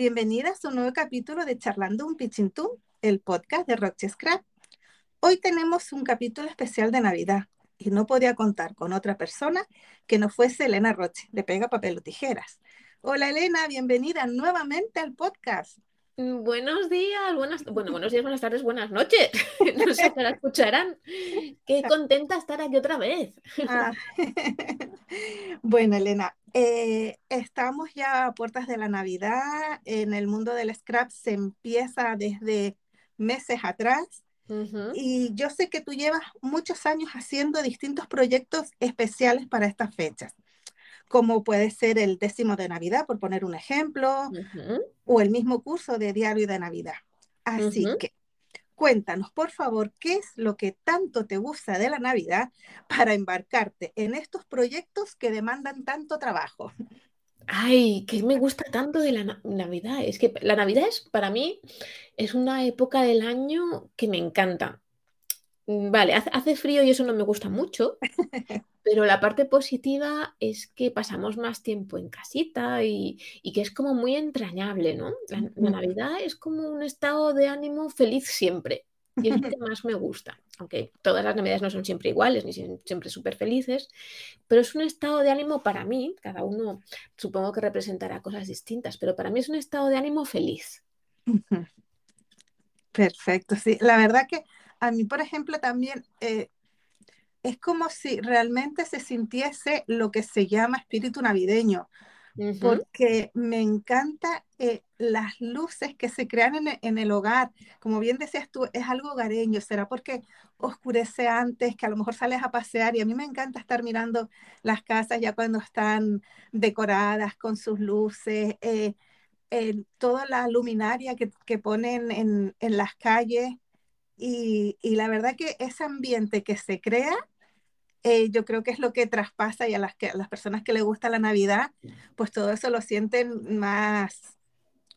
Bienvenidas a un nuevo capítulo de Charlando un Pichintún, el podcast de Roche Scrap. Hoy tenemos un capítulo especial de Navidad y no podía contar con otra persona que no fuese Elena Roche, de Pega Papel o Tijeras. Hola Elena, bienvenida nuevamente al podcast. Mm, buenos días, buenas, bueno, buenos días, buenas tardes, buenas noches. No sé si la escucharán. Qué contenta estar aquí otra vez. Ah. Bueno, Elena, eh, estamos ya a puertas de la Navidad. En el mundo del scrap se empieza desde meses atrás. Y yo sé que tú llevas muchos años haciendo distintos proyectos especiales para estas fechas como puede ser el décimo de Navidad, por poner un ejemplo, o el mismo curso de diario de Navidad. Así que cuéntanos, por favor, qué es lo que tanto te gusta de la Navidad para embarcarte en estos proyectos que demandan tanto trabajo. Ay, que me gusta tanto de la Navidad. Es que la Navidad es, para mí, es una época del año que me encanta. Mm, vale, hace, frío y eso no me gusta mucho, pero la parte positiva es que pasamos más tiempo en casita y, que es como muy entrañable, ¿no? La, Navidad es como un estado de ánimo feliz siempre y es lo que más me gusta, aunque todas las Navidades no son siempre iguales ni siempre súper felices, pero es un estado de ánimo para mí, cada uno supongo que representará cosas distintas, pero para mí es un estado de ánimo feliz. Perfecto, sí, la verdad que a mí, por ejemplo, también eh, es como si realmente se sintiese lo que se llama espíritu navideño, porque me encanta eh, las luces que se crean en, el hogar. Como bien decías tú, es algo hogareño. ¿Será porque oscurece antes, que a lo mejor sales a pasear? Y a mí me encanta estar mirando las casas ya cuando están decoradas con sus luces, eh, toda la luminaria que, que ponen en, en las calles y, la verdad que ese ambiente que se crea, eh, yo creo que es lo que traspasa y a las, que, las personas que les gusta la Navidad, pues todo eso lo sienten más,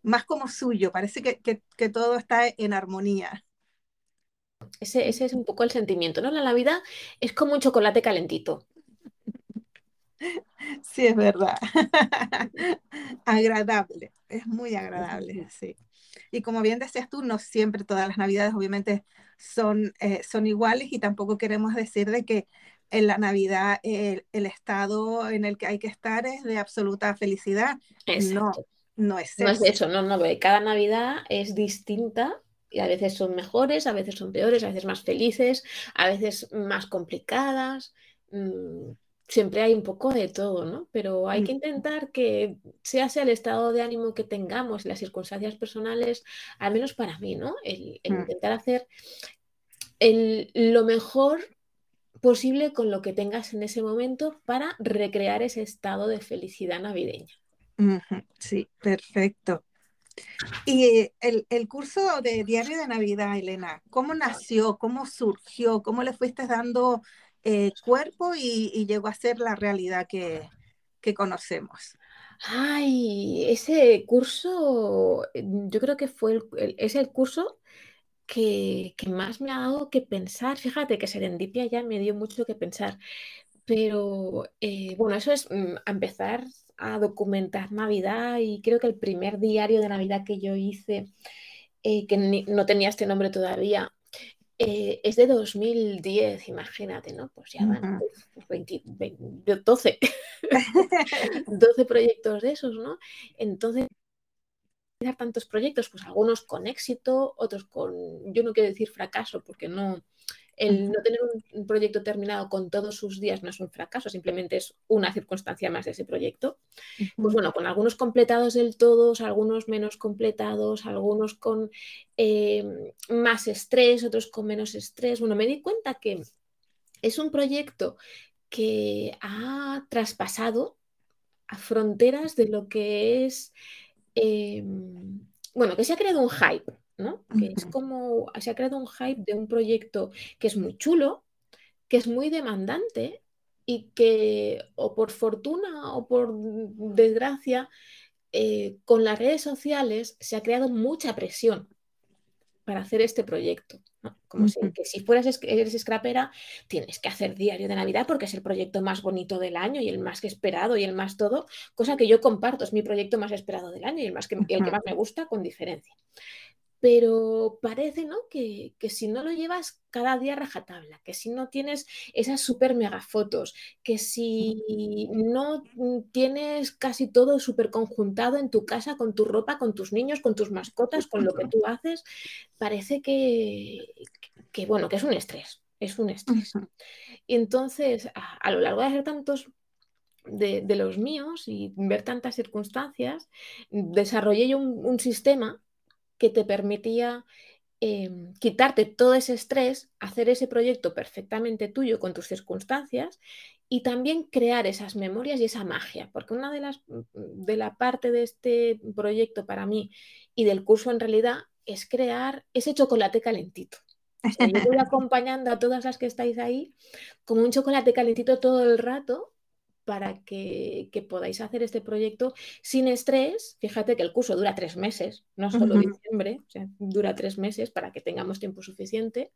más como suyo, parece que, que, todo está en armonía. Ese, ese, es un poco el sentimiento, ¿no? La Navidad es como un chocolate calentito. Sí, es verdad. agradable, es muy agradable, sí. Y como bien decías tú, no siempre todas las navidades obviamente son, eh, son iguales y tampoco queremos decir de que en la Navidad el, estado en el que hay que estar es de absoluta felicidad. No, no es eso. No es eso, no, no, cada Navidad es distinta y a veces son mejores, a veces son peores, a veces más felices, a veces más complicadas. Mm, siempre hay un poco de todo, ¿no? Pero hay que intentar que sea sea el estado de ánimo que tengamos, las circunstancias personales, al menos para mí, ¿no? El, mm. intentar hacer lo mejor posible con lo que tengas en ese momento para recrear ese estado de felicidad navideña. Sí, perfecto. Y el, el, curso de Diario de Navidad, Elena, ¿cómo nació? ¿Cómo surgió? ¿Cómo le fuiste dando eh, cuerpo y, llegó a ser la realidad que, conocemos. Ay, ese curso, mm, yo creo que fue el, es el curso que, más me ha dado que pensar. Fíjate que Serendipia ya me dio mucho que pensar. Pero eh, bueno, eso es mm, empezar a documentar Navidad y creo que el primer diario de Navidad que yo hice, eh, que no tenía este nombre todavía, eh, es de 2010, imagínate, ¿no? Pues ya van 12, 12 proyectos de esos, ¿no? Entonces, tantos proyectos, pues algunos con éxito, otros con, yo no quiero decir fracaso, porque no, el no tener un, proyecto terminado con todos sus días no es un fracaso, simplemente es una circunstancia más de ese proyecto. Pues bueno, con algunos completados del todo, algunos menos completados, algunos con eh, más estrés, otros con menos estrés. Bueno, me di cuenta que es un proyecto que ha traspasado a fronteras de lo que es, em, bueno, que se ha creado un hype que es como, se ha creado un hype de un proyecto que es muy chulo, que es muy demandante y que o por fortuna o por desgracia, eh, con las redes sociales se ha creado mucha presión para hacer este proyecto. Como si, que si fueras eres scrapera, tienes que hacer diario de Navidad porque es el proyecto más bonito del año y el más esperado y el más todo, cosa que yo comparto, es mi proyecto más esperado del año y el, más que, el que más me gusta con diferencia pero parece ¿no? que, si no lo llevas cada día rajatabla, que si no tienes esas super mega fotos, que si no tienes casi todo súper conjuntado en tu casa, con tu ropa, con tus niños, con tus mascotas, con lo que tú haces, parece que, que bueno, que es un estrés, es un estrés. Y entonces, a, lo largo de hacer tantos de, los míos y ver tantas circunstancias, desarrollé yo un sistema que te permitía em, quitarte todo ese estrés, hacer ese proyecto perfectamente tuyo con tus circunstancias y también crear esas memorias y esa magia, porque una de las de la parte de este proyecto para mí y del curso en realidad es crear ese chocolate calentito. yo voy acompañando a todas las que estáis ahí como un chocolate calentito todo el rato para que, podáis hacer este proyecto sin estrés. Fíjate que el curso dura tres meses, no solo diciembre, dura tres meses para que tengamos tiempo suficiente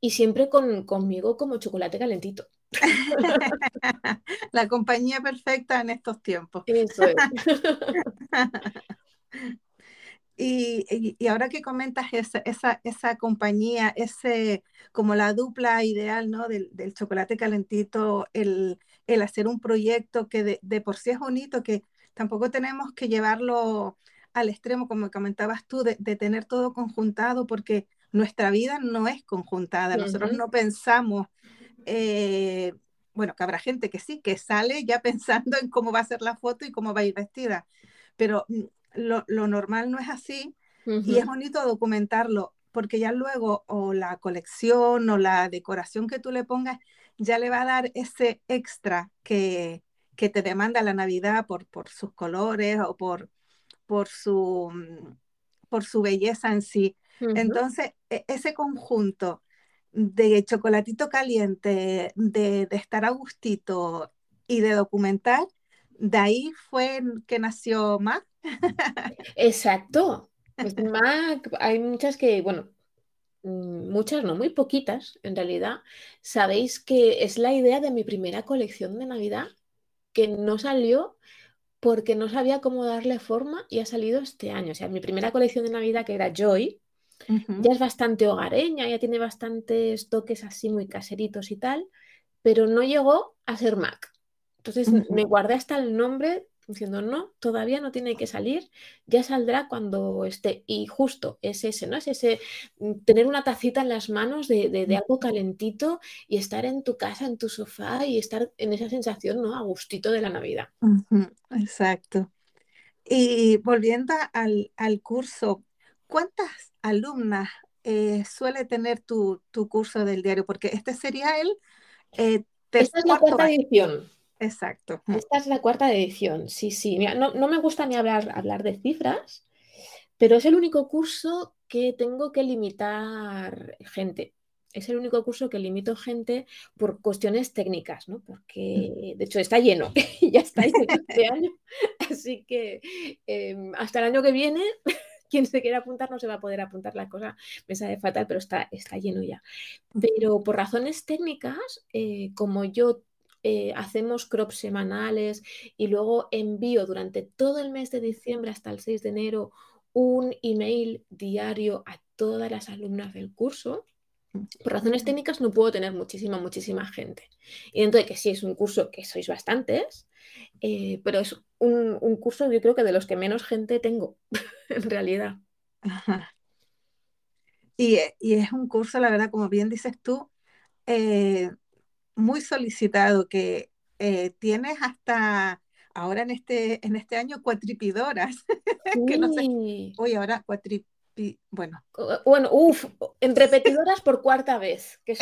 y siempre con, conmigo como chocolate calentito. La compañía perfecta en estos tiempos. Eso es. Y, ahora que comentas esa, esa, esa, compañía, ese, como la dupla ideal, ¿no? Del, del chocolate calentito, el, el, hacer un proyecto que de, de, por sí es bonito, que tampoco tenemos que llevarlo al extremo, como comentabas tú, de, de tener todo conjuntado, porque nuestra vida no es conjuntada. Nosotros no pensamos, eh, bueno, que habrá gente que sí, que sale ya pensando en cómo va a ser la foto y cómo va a ir vestida, pero mm, lo, normal no es así y es bonito documentarlo porque ya luego o la colección o la decoración que tú le pongas ya le va a dar ese extra que, te demanda la Navidad por, por sus colores o por, por, su, mm, por su belleza en sí. Entonces, e, ese conjunto de chocolatito caliente, de, de estar a gustito y de documentar, de ahí fue que nació Mac. Exacto. Pues Mac, hay muchas que, bueno, muchas no, muy poquitas en realidad. Sabéis que es la idea de mi primera colección de Navidad que no salió porque no sabía cómo darle forma y ha salido este año. O sea, mi primera colección de Navidad, que era Joy, ya es bastante hogareña, ya tiene bastantes toques así muy caseritos y tal, pero no llegó a ser Mac. Entonces me guardé hasta el nombre diciendo, no, todavía no tiene que salir, ya saldrá cuando esté. Y justo es ese, ¿no? Es ese mm, tener una tacita en las manos de, algo calentito y estar en tu casa, en tu sofá y estar en esa sensación, ¿no? A gustito de la Navidad. Exacto. Y volviendo al, curso, ¿cuántas alumnas eh, suele tener tu, curso del diario? Porque este sería el... Eh, Esta es la cuarta edición. Exacto. Esta es la cuarta edición, sí, sí. no, me gusta ni hablar, hablar de cifras, pero es el único curso que tengo que limitar gente. Es el único curso que limito gente por cuestiones técnicas, ¿no? Porque de hecho está lleno, ya está lleno este año. Así que em, hasta el año que viene quien se quiera apuntar no se va a poder apuntar la cosa, me sabe fatal, pero está, está lleno ya. Pero por razones técnicas, eh, como yo eh, hacemos crops semanales y luego envío durante todo el mes de diciembre hasta el 6 de enero un email diario a todas las alumnas del curso. Por razones técnicas no puedo tener muchísima, muchísima gente. Y dentro de que sí es un curso que sois bastantes, eh, pero es un, curso yo creo que de los que menos gente tengo, en realidad. Y, es un curso, la verdad, como bien dices tú, eh, muy solicitado que eh, tienes hasta ahora en este, en este año cuatripidoras. que no sé. Uy, ahora cuatripi... Bueno. Bueno, uff, en repetidoras por cuarta vez. Que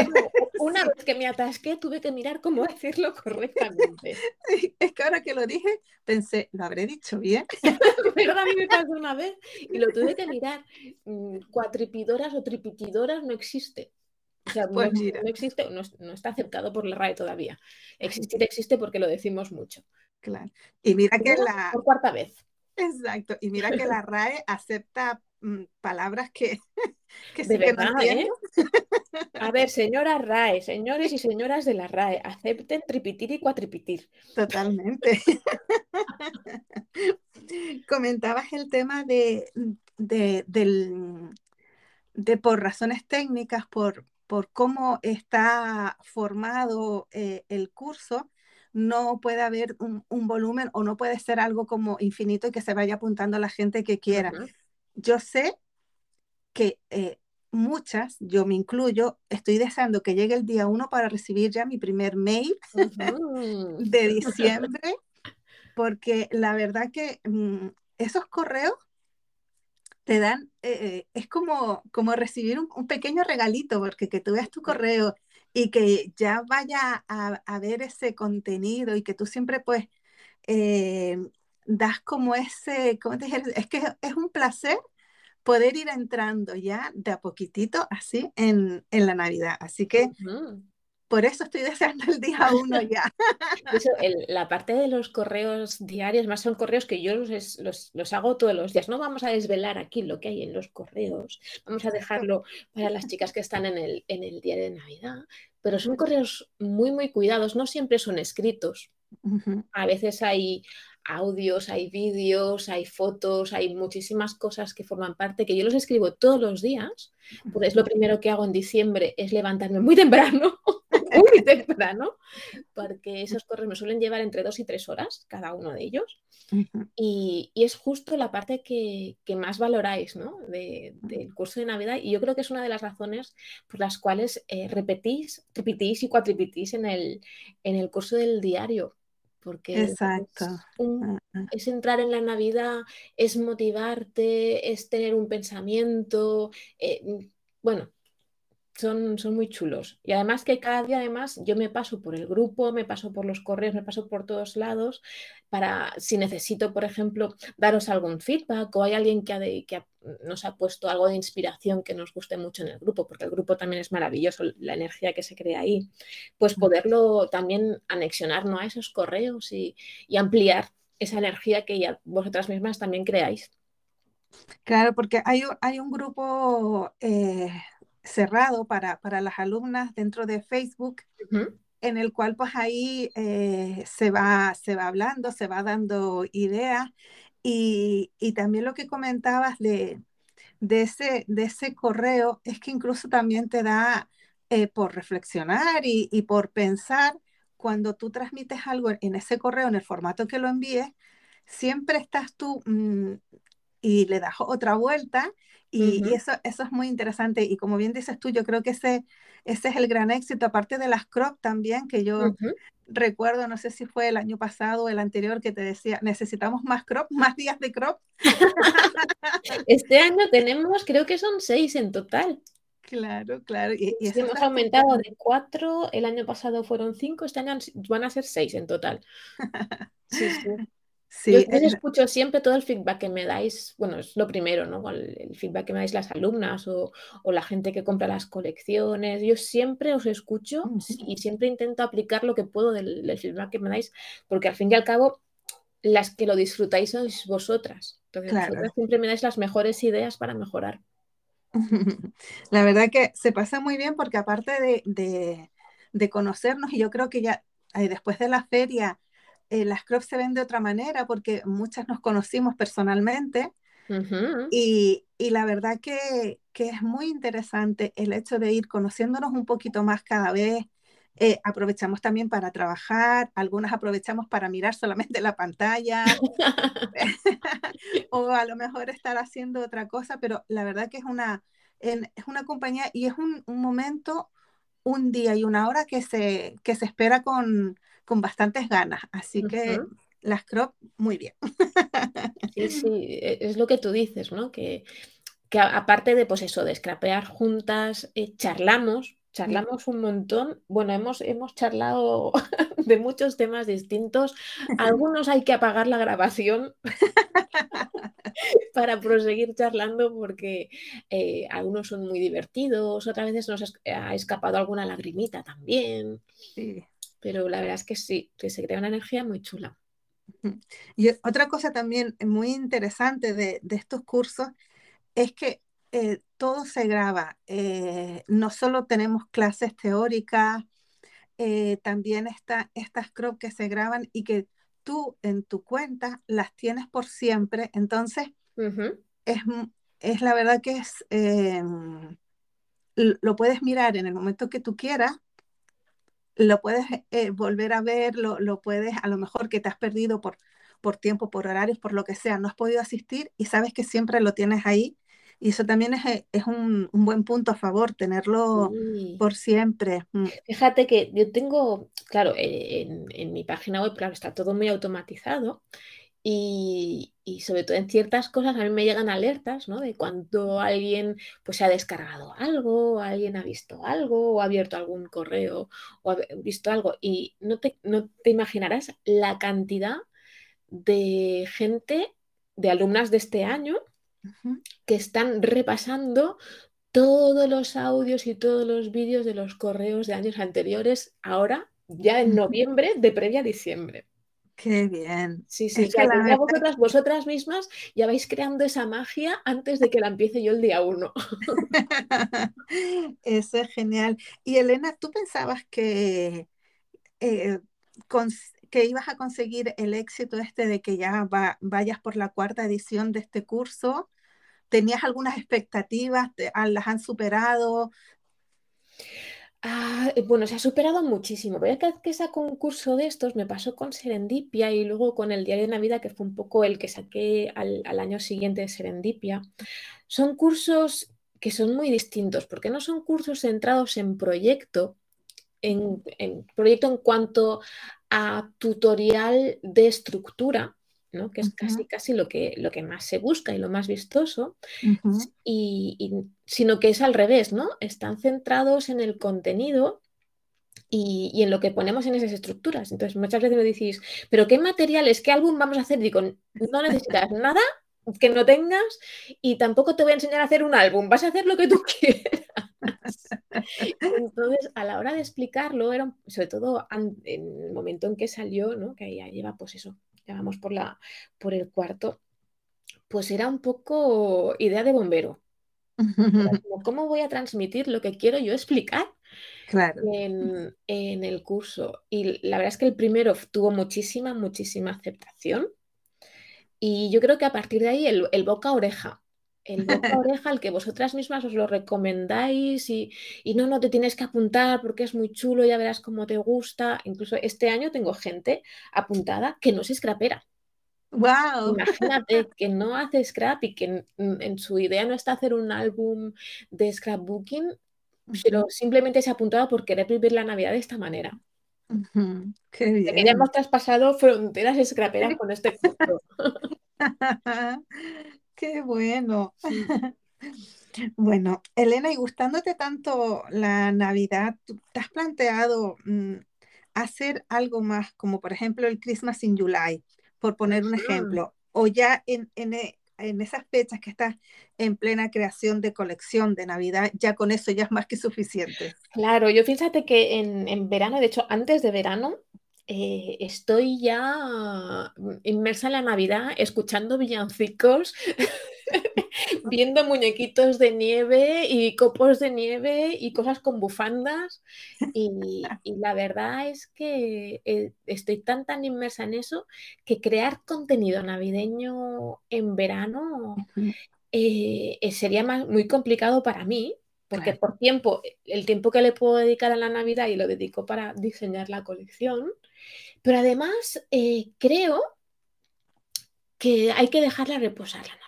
una vez que me atasqué tuve que mirar cómo decirlo correctamente. es que ahora que lo dije pensé, lo habré dicho bien. Pero a mí me pasó una vez y lo tuve que mirar. Mm, cuatripidoras o tripitidoras no existe. Pues no, existe, no, está aceptado por la RAE todavía. Existir existe porque lo decimos mucho. Claro. Y mira que la. Por cuarta vez. Exacto. Y mira que la RAE acepta mm, palabras que, que de verdad, ¿eh? A ver, señora RAE, señores y señoras de la RAE, acepten tripitir y cuatripitir. Totalmente. Comentabas el tema de, de, de por razones técnicas, por, por cómo está formado eh, el curso, no puede haber un, volumen o no puede ser algo como infinito y que se vaya apuntando a la gente que quiera. Yo sé que eh, muchas, yo me incluyo, estoy deseando que llegue el día uno para recibir ya mi primer mail de diciembre, porque la verdad que mm, esos correos te dan, eh, es como, como recibir un, pequeño regalito, porque que tú veas tu correo y que ya vaya a, ver ese contenido y que tú siempre pues eh, das como ese, ¿cómo te dije? Es que es un placer poder ir entrando ya de a poquitito así en, en la Navidad. Así que por eso estoy deseando el día uno ya. Eso, la parte de los correos diarios, más son correos que yo los, los, los, hago todos los días. No vamos a desvelar aquí lo que hay en los correos, vamos a dejarlo para las chicas que están en el, en el día de Navidad, pero son correos muy, muy cuidados, no siempre son escritos. A veces hay, audios, hay vídeos, hay fotos, hay muchísimas cosas que forman parte, que yo los escribo todos los días. Pues lo primero que hago en diciembre es levantarme muy temprano, muy temprano, porque esos correos me suelen llevar entre dos y tres horas cada uno de ellos. y, es justo la parte que, más valoráis ¿no? del curso de Navidad y yo creo que es una de las razones por las cuales eh, repetís, repetís y cuatripitís en el, en el curso del diario porque Exacto. Ah, ah. Es, entrar en la Navidad, es motivarte, es tener un pensamiento, eh, mm, bueno, son, son, muy chulos. Y además que cada día, además, yo me paso por el grupo, me paso por los correos, me paso por todos lados, para si necesito, por ejemplo, daros algún feedback o hay alguien que, ha que nos ha puesto algo de inspiración que nos guste mucho en el grupo, porque el grupo también es maravilloso, la energía que se crea ahí, pues poderlo también anexionar ¿no? a esos correos y, ampliar esa energía que ya vosotras mismas también creáis. Claro, porque hay, hay un grupo eh, cerrado para, para las alumnas dentro de Facebook, en el cual pues ahí eh, se, va, se va hablando, se va dando ideas. Y, y también lo que comentabas de, de, ese, de ese correo es que incluso también te da eh, por reflexionar y, y, por pensar cuando tú transmites algo en ese correo, en el formato que lo envíes, siempre estás tú mm, y le das otra vuelta y, eso, eso es muy interesante. Y como bien dices tú, yo creo que ese, ese es el gran éxito, aparte de las crop también, que yo recuerdo, no sé si fue el año pasado o el anterior, que te decía, necesitamos más crop, más días de crop. este año tenemos, creo que son seis en total. Claro, claro. Y, hemos aumentado de cuatro, el año pasado fueron cinco, este año van a ser seis en total. Sí, sí. Sí, yo, escucho siempre todo el feedback que me dais, bueno, es lo primero, ¿no? El, feedback que me dais las alumnas o, la gente que compra las colecciones. Yo siempre os escucho y siempre intento aplicar lo que puedo del, feedback que me dais, porque al fin y al cabo, las que lo disfrutáis sois vosotras. Entonces, siempre me dais las mejores ideas para mejorar. La verdad que se pasa muy bien porque aparte de, de conocernos, y yo creo que ya después de la feria eh, las crops se ven de otra manera porque muchas nos conocimos personalmente y, y, la verdad que, que, es muy interesante el hecho de ir conociéndonos un poquito más cada vez. Eh, aprovechamos también para trabajar, algunas aprovechamos para mirar solamente la pantalla o a lo mejor estar haciendo otra cosa, pero la verdad que es una, es una compañía y es un, un momento, un día y una hora que se, que se espera con, con bastantes ganas. Así que las crop, muy bien. Sí, sí, e, es lo que tú dices, ¿no? Que, que aparte de, pues eso, de scrapear juntas, eh, charlamos, charlamos un montón. Bueno, hemos, hemos charlado de muchos temas distintos. Algunos hay que apagar la grabación para proseguir charlando porque eh, algunos son muy divertidos, otras veces nos ha escapado alguna lagrimita también. Sí pero la verdad es que sí, que se crea una energía muy chula. Y otra cosa también muy interesante de, estos cursos es que eh, todo se graba. Eh, no solo tenemos clases teóricas, eh, también está, estas crop que se graban y que tú en tu cuenta las tienes por siempre. Entonces, es, es, la verdad que es, lo puedes mirar en el momento que tú quieras lo puedes volver a ver, lo, lo, puedes, a lo mejor que te has perdido por, por tiempo, por horarios, por lo que sea, no has podido asistir y sabes que siempre lo tienes ahí y eso también es, eh, es un, un, buen punto a favor, tenerlo por siempre. Mm. Fíjate que yo tengo, claro, en, en, mi página web, claro, está todo muy automatizado y, y, sobre todo en ciertas cosas a mí me llegan alertas, ¿no? De cuando alguien pues se ha descargado algo, alguien ha visto algo, o ha abierto algún correo, o ha visto algo. Y no te, no te imaginarás la cantidad de gente, de alumnas de este año, que están repasando todos los audios y todos los vídeos de los correos de años anteriores, ahora ya en noviembre de previa diciembre. Qué bien. Sí, sí, vosotras, vosotras mismas ya vais creando esa magia antes de que la empiece yo el día uno. Eso es genial. Y Elena, ¿tú pensabas que, eh, que ibas a conseguir el éxito este de que ya vayas por la cuarta edición de este curso? ¿Tenías algunas expectativas? Ah, ¿Las han superado? Ah, eh, bueno, se ha superado muchísimo. Pero cada vez que saco un curso de estos, me pasó con Serendipia y luego con el Diario de Navidad, que fue un poco el que saqué al, año siguiente de Serendipia. Son cursos que son muy distintos, porque no son cursos centrados en proyecto, en, en proyecto en cuanto a tutorial de estructura, que es casi, casi lo que, lo que más se busca y lo más vistoso, y, sino que es al revés, ¿no? Están centrados en el contenido y, en lo que ponemos en esas estructuras. Entonces, muchas veces me decís, ¿pero qué materiales, qué álbum vamos a hacer? Digo, no necesitas nada que no tengas y tampoco te voy a enseñar a hacer un álbum, vas a hacer lo que tú quieras. Entonces, a la hora de explicarlo, era sobre todo en el momento en que salió, ¿no? que ya lleva pues eso, ya vamos por, la, por el cuarto, pues era un poco idea de bombero. ¿Cómo voy a transmitir lo que quiero yo explicar en, el curso? Y la verdad es que el primero tuvo muchísima, muchísima aceptación. Y yo creo que a partir de ahí el, el boca a oreja, el boca a oreja al que vosotras mismas os lo recomendáis y, y, no, no te tienes que apuntar porque es muy chulo, ya verás cómo te gusta. Incluso este año tengo gente apuntada que no se scrapera. Wow. Imagínate que no hace scrap y que en, su idea no está hacer un álbum de scrapbooking, pero simplemente se ha apuntado por querer vivir la Navidad de esta manera. Qué bien. Que ya hemos traspasado fronteras scraperas con este curso. Qué bueno. Bueno, Elena, y gustándote tanto la Navidad, ¿te has planteado mm, hacer algo más, como por ejemplo el Christmas in July, por poner un ejemplo? O ya en, e, en, esas fechas que estás en plena creación de colección de Navidad, ya con eso ya es más que suficiente. Claro, yo fíjate que en, en verano, de hecho, antes de verano, eh, estoy ya inmersa en la Navidad, escuchando villancicos, viendo muñequitos de nieve y copos de nieve y cosas con bufandas. Y, la verdad es que eh, estoy tan, tan inmersa en eso que crear contenido navideño en verano eh, sería muy complicado para mí. Porque por tiempo, el tiempo que le puedo dedicar a la Navidad y lo dedico para diseñar la colección, pero además, eh, creo que hay que dejarla reposar la Navidad.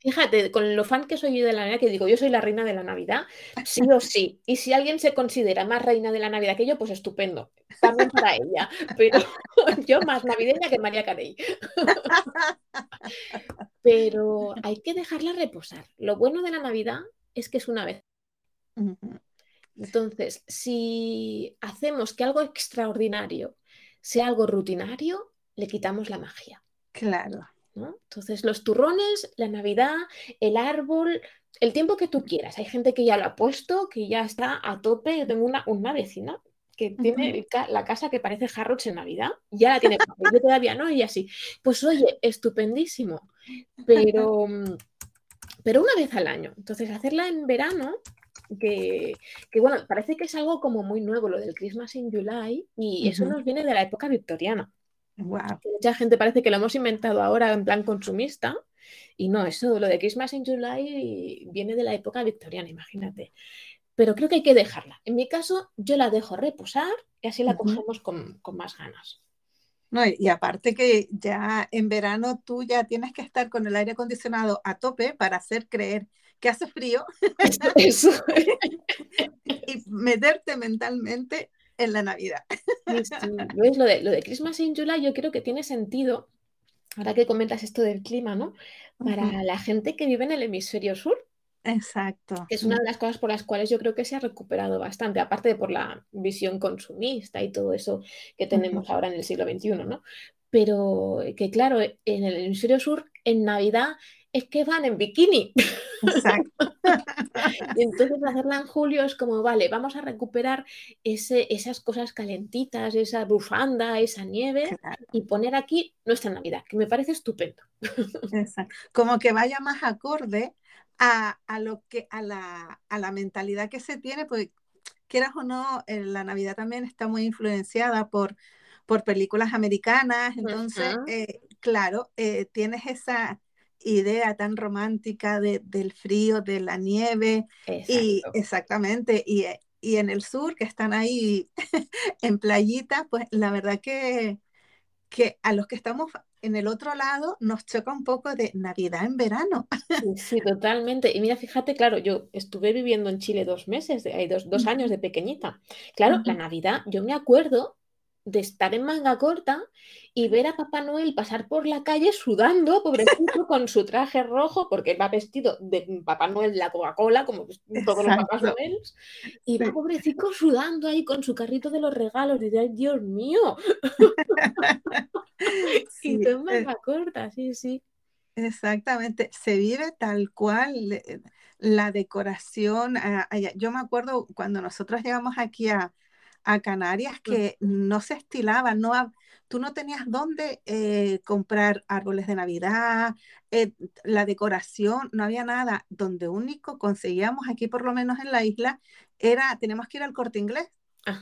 Fíjate, con lo fan que soy yo de la Navidad, que digo, yo soy la reina de la Navidad, sí o sí. Y si alguien se considera más reina de la Navidad que yo, pues estupendo. También para ella. Pero yo más navideña que María Carey. Pero hay que dejarla reposar. Lo bueno de la Navidad es que es una vez. Entonces, si hacemos que algo extraordinario sea algo rutinario, le quitamos la magia. Claro. Entonces, los turrones, la Navidad, el árbol, el tiempo que tú quieras. Hay gente que ya lo ha puesto, que ya está a tope. Yo tengo una, una vecina que tiene la casa que parece Harrods en Navidad, ya la tiene, yo todavía no, y así. Pues oye, estupendísimo. Pero pero una vez al año. Entonces, hacerla en verano, que, bueno, parece que es algo como muy nuevo, lo del Christmas in July, y eso nos viene de la época victoriana. Mucha gente parece que lo hemos inventado ahora en plan consumista, y no, eso, lo de Christmas in July viene de la época victoriana, imagínate. Pero creo que hay que dejarla. En mi caso, yo la dejo reposar y así la cogemos con, con más ganas. No, y aparte que ya en verano tú ya tienes que estar con el aire acondicionado a tope para hacer creer que hace frío Eso. y meterte mentalmente en la Navidad. Lo, de, lo de Christmas in July yo creo que tiene sentido, ahora que comentas esto del clima, ¿no? Para la gente que vive en el hemisferio sur. Exacto. es una de las cosas por las cuales yo creo que se ha recuperado bastante, aparte de por la visión consumista y todo eso que tenemos ahora en el siglo XXI, ¿no? Pero que claro, en el hemisferio sur, en Navidad, es que van en bikini. Exacto. y entonces hacerla en julio es como, vale, vamos a recuperar ese, esas cosas calentitas, esa bufanda, esa nieve y poner aquí nuestra Navidad, que me parece estupendo. Exacto. Como que vaya más acorde a, lo que, a la, a la mentalidad que se tiene, pues quieras o no, eh, la Navidad también está muy influenciada por, por películas americanas, entonces, eh, claro, eh, tienes esa idea tan romántica de, del frío, de la nieve, y exactamente, y, y, en el sur, que están ahí en playita, pues la verdad que, que a los que estamos en el otro lado nos choca un poco de Navidad en verano. Sí, totalmente. Y mira, fíjate, claro, yo estuve viviendo en Chile dos meses, hay dos, dos años de pequeñita. Claro, la Navidad, yo me acuerdo de estar en manga corta y ver a Papá Noel pasar por la calle sudando, pobrecito, con su traje rojo, porque va vestido de Papá Noel la Coca-Cola, como todos los Papás Noel, y va pobrecito sudando ahí con su carrito de los regalos, y dice, Dios mío. y tú en manga corta, sí, sí. Exactamente, se vive tal cual la decoración. Ah, yo me acuerdo cuando nosotros llegamos aquí a, a Canarias que no se estilaban, no, tú no tenías dónde eh, comprar árboles de Navidad, eh, la decoración, no había nada. Donde único conseguíamos aquí, por lo menos en la isla, era, tenemos que ir al corte inglés.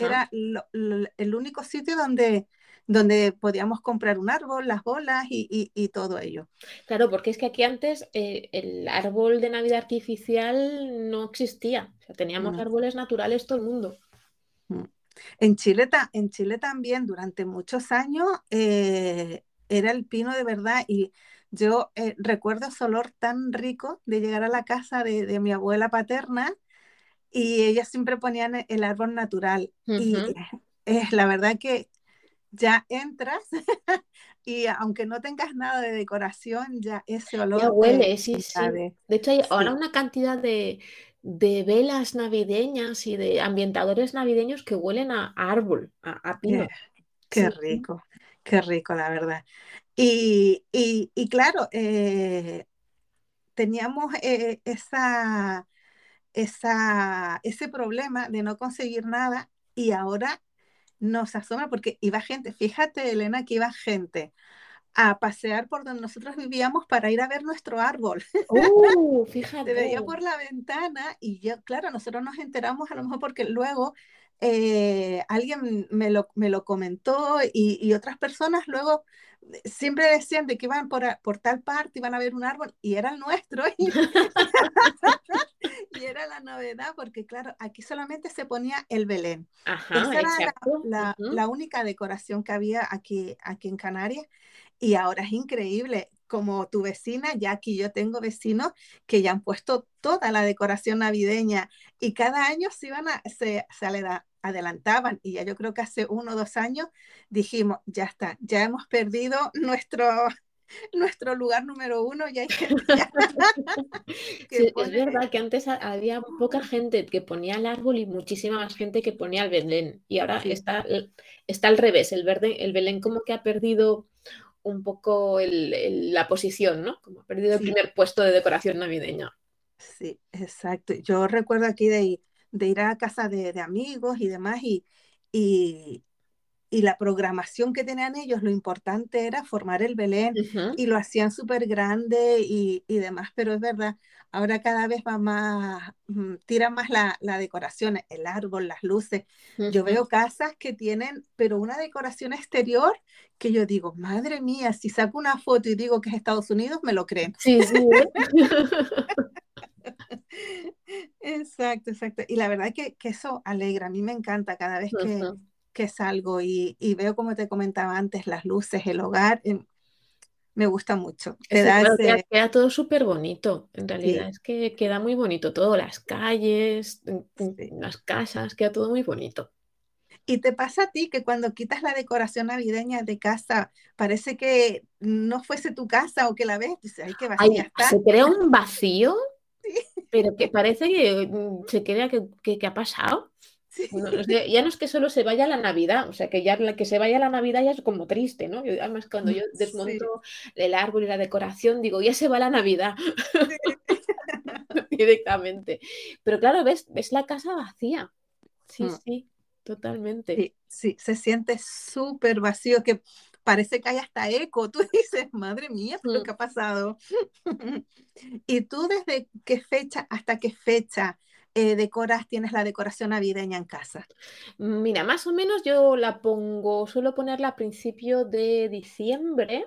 Era el único sitio donde, donde podíamos comprar un árbol, las bolas y, todo ello. Claro, porque es que aquí antes eh, el árbol de Navidad artificial no existía. teníamos árboles naturales todo el mundo. Mm. En Chile, en Chile también durante muchos años eh, era el pino de verdad y yo eh, recuerdo ese olor tan rico de llegar a la casa de, mi abuela paterna y ellas siempre ponían e, el árbol natural. Y es la verdad que ya entras y aunque no tengas nada de decoración, ya ese olor. Ya huele, sí, sí. De hecho, hay ahora una cantidad de, de velas navideñas y de ambientadores navideños que huelen a, árbol, a, pino. Qué, rico, qué rico, la verdad. Y, claro, eh, teníamos eh, esa, esa, ese problema de no conseguir nada y ahora nos asombra porque iba gente, fíjate Elena que iba gente a pasear por donde nosotros vivíamos para ir a ver nuestro árbol. Uh, fíjate. Se veía por la ventana y yo, claro, nosotros nos enteramos a lo mejor porque luego eh, alguien me lo, me lo comentó y, y, otras personas luego siempre decían de que iban por, por tal parte, iban a ver un árbol y era el nuestro. Y, y, era la novedad porque, claro, aquí solamente se ponía el Belén. Esa era la, la, la, única decoración que había aquí, aquí en Canarias. Y ahora es increíble, como tu vecina, ya aquí yo tengo vecinos que ya han puesto toda la decoración navideña y cada año se, iban a, se, adelantaban y ya yo creo que hace uno o dos años dijimos, ya está, ya hemos perdido nuestro, nuestro lugar número uno. Ya es verdad que antes había poca gente que ponía el árbol y muchísima más gente que ponía el Belén. Y ahora está, está al revés, el, verde, el Belén como que ha perdido un poco la posición, ¿no? Como ha perdido el primer puesto de decoración navideña. Sí, exacto. Yo recuerdo aquí de, de ir a casa de, amigos y demás y, y, y la programación que tenían ellos, lo importante era formar el Belén y lo hacían súper grande y, y, demás, pero es verdad, ahora cada vez va más, mm, tira más la, la decoración, el árbol, las luces. Yo veo casas que tienen, pero una decoración exterior que yo digo, madre mía, si saco una foto y digo que es Estados Unidos, me lo creen. Sí, sí. ¿eh? exacto, exacto. Y la verdad que, que, eso alegra, a mí me encanta cada vez que, que salgo y, y, veo, como te comentaba antes, las luces, el hogar, em, me gusta mucho. Queda todo súper bonito, en realidad, es que queda muy bonito todo, las calles, las casas, queda todo muy bonito. ¿Y te pasa a ti que cuando quitas la decoración navideña de casa, parece que no fuese tu casa o que la ves? Dices, ay, qué vacía está. Se crea un vacío, pero que parece que mm, se crea que, que, ha pasado. Ya no es que solo se vaya la Navidad, o sea, que ya que se vaya la Navidad ya es como triste, ¿no? además, cuando yo desmonto el árbol y la decoración, digo, ya se va la Navidad. Directamente. Pero claro, ves, ves la casa vacía. Sí, mm. sí. Totalmente. Sí, sí, se siente súper vacío, que parece que hay hasta eco. Tú dices, madre mía, lo mm. que ha pasado. ¿Y tú desde qué fecha hasta qué fecha eh, decoras, tienes la decoración navideña en casa? Mira, más o menos yo la pongo, suelo ponerla a principio de diciembre.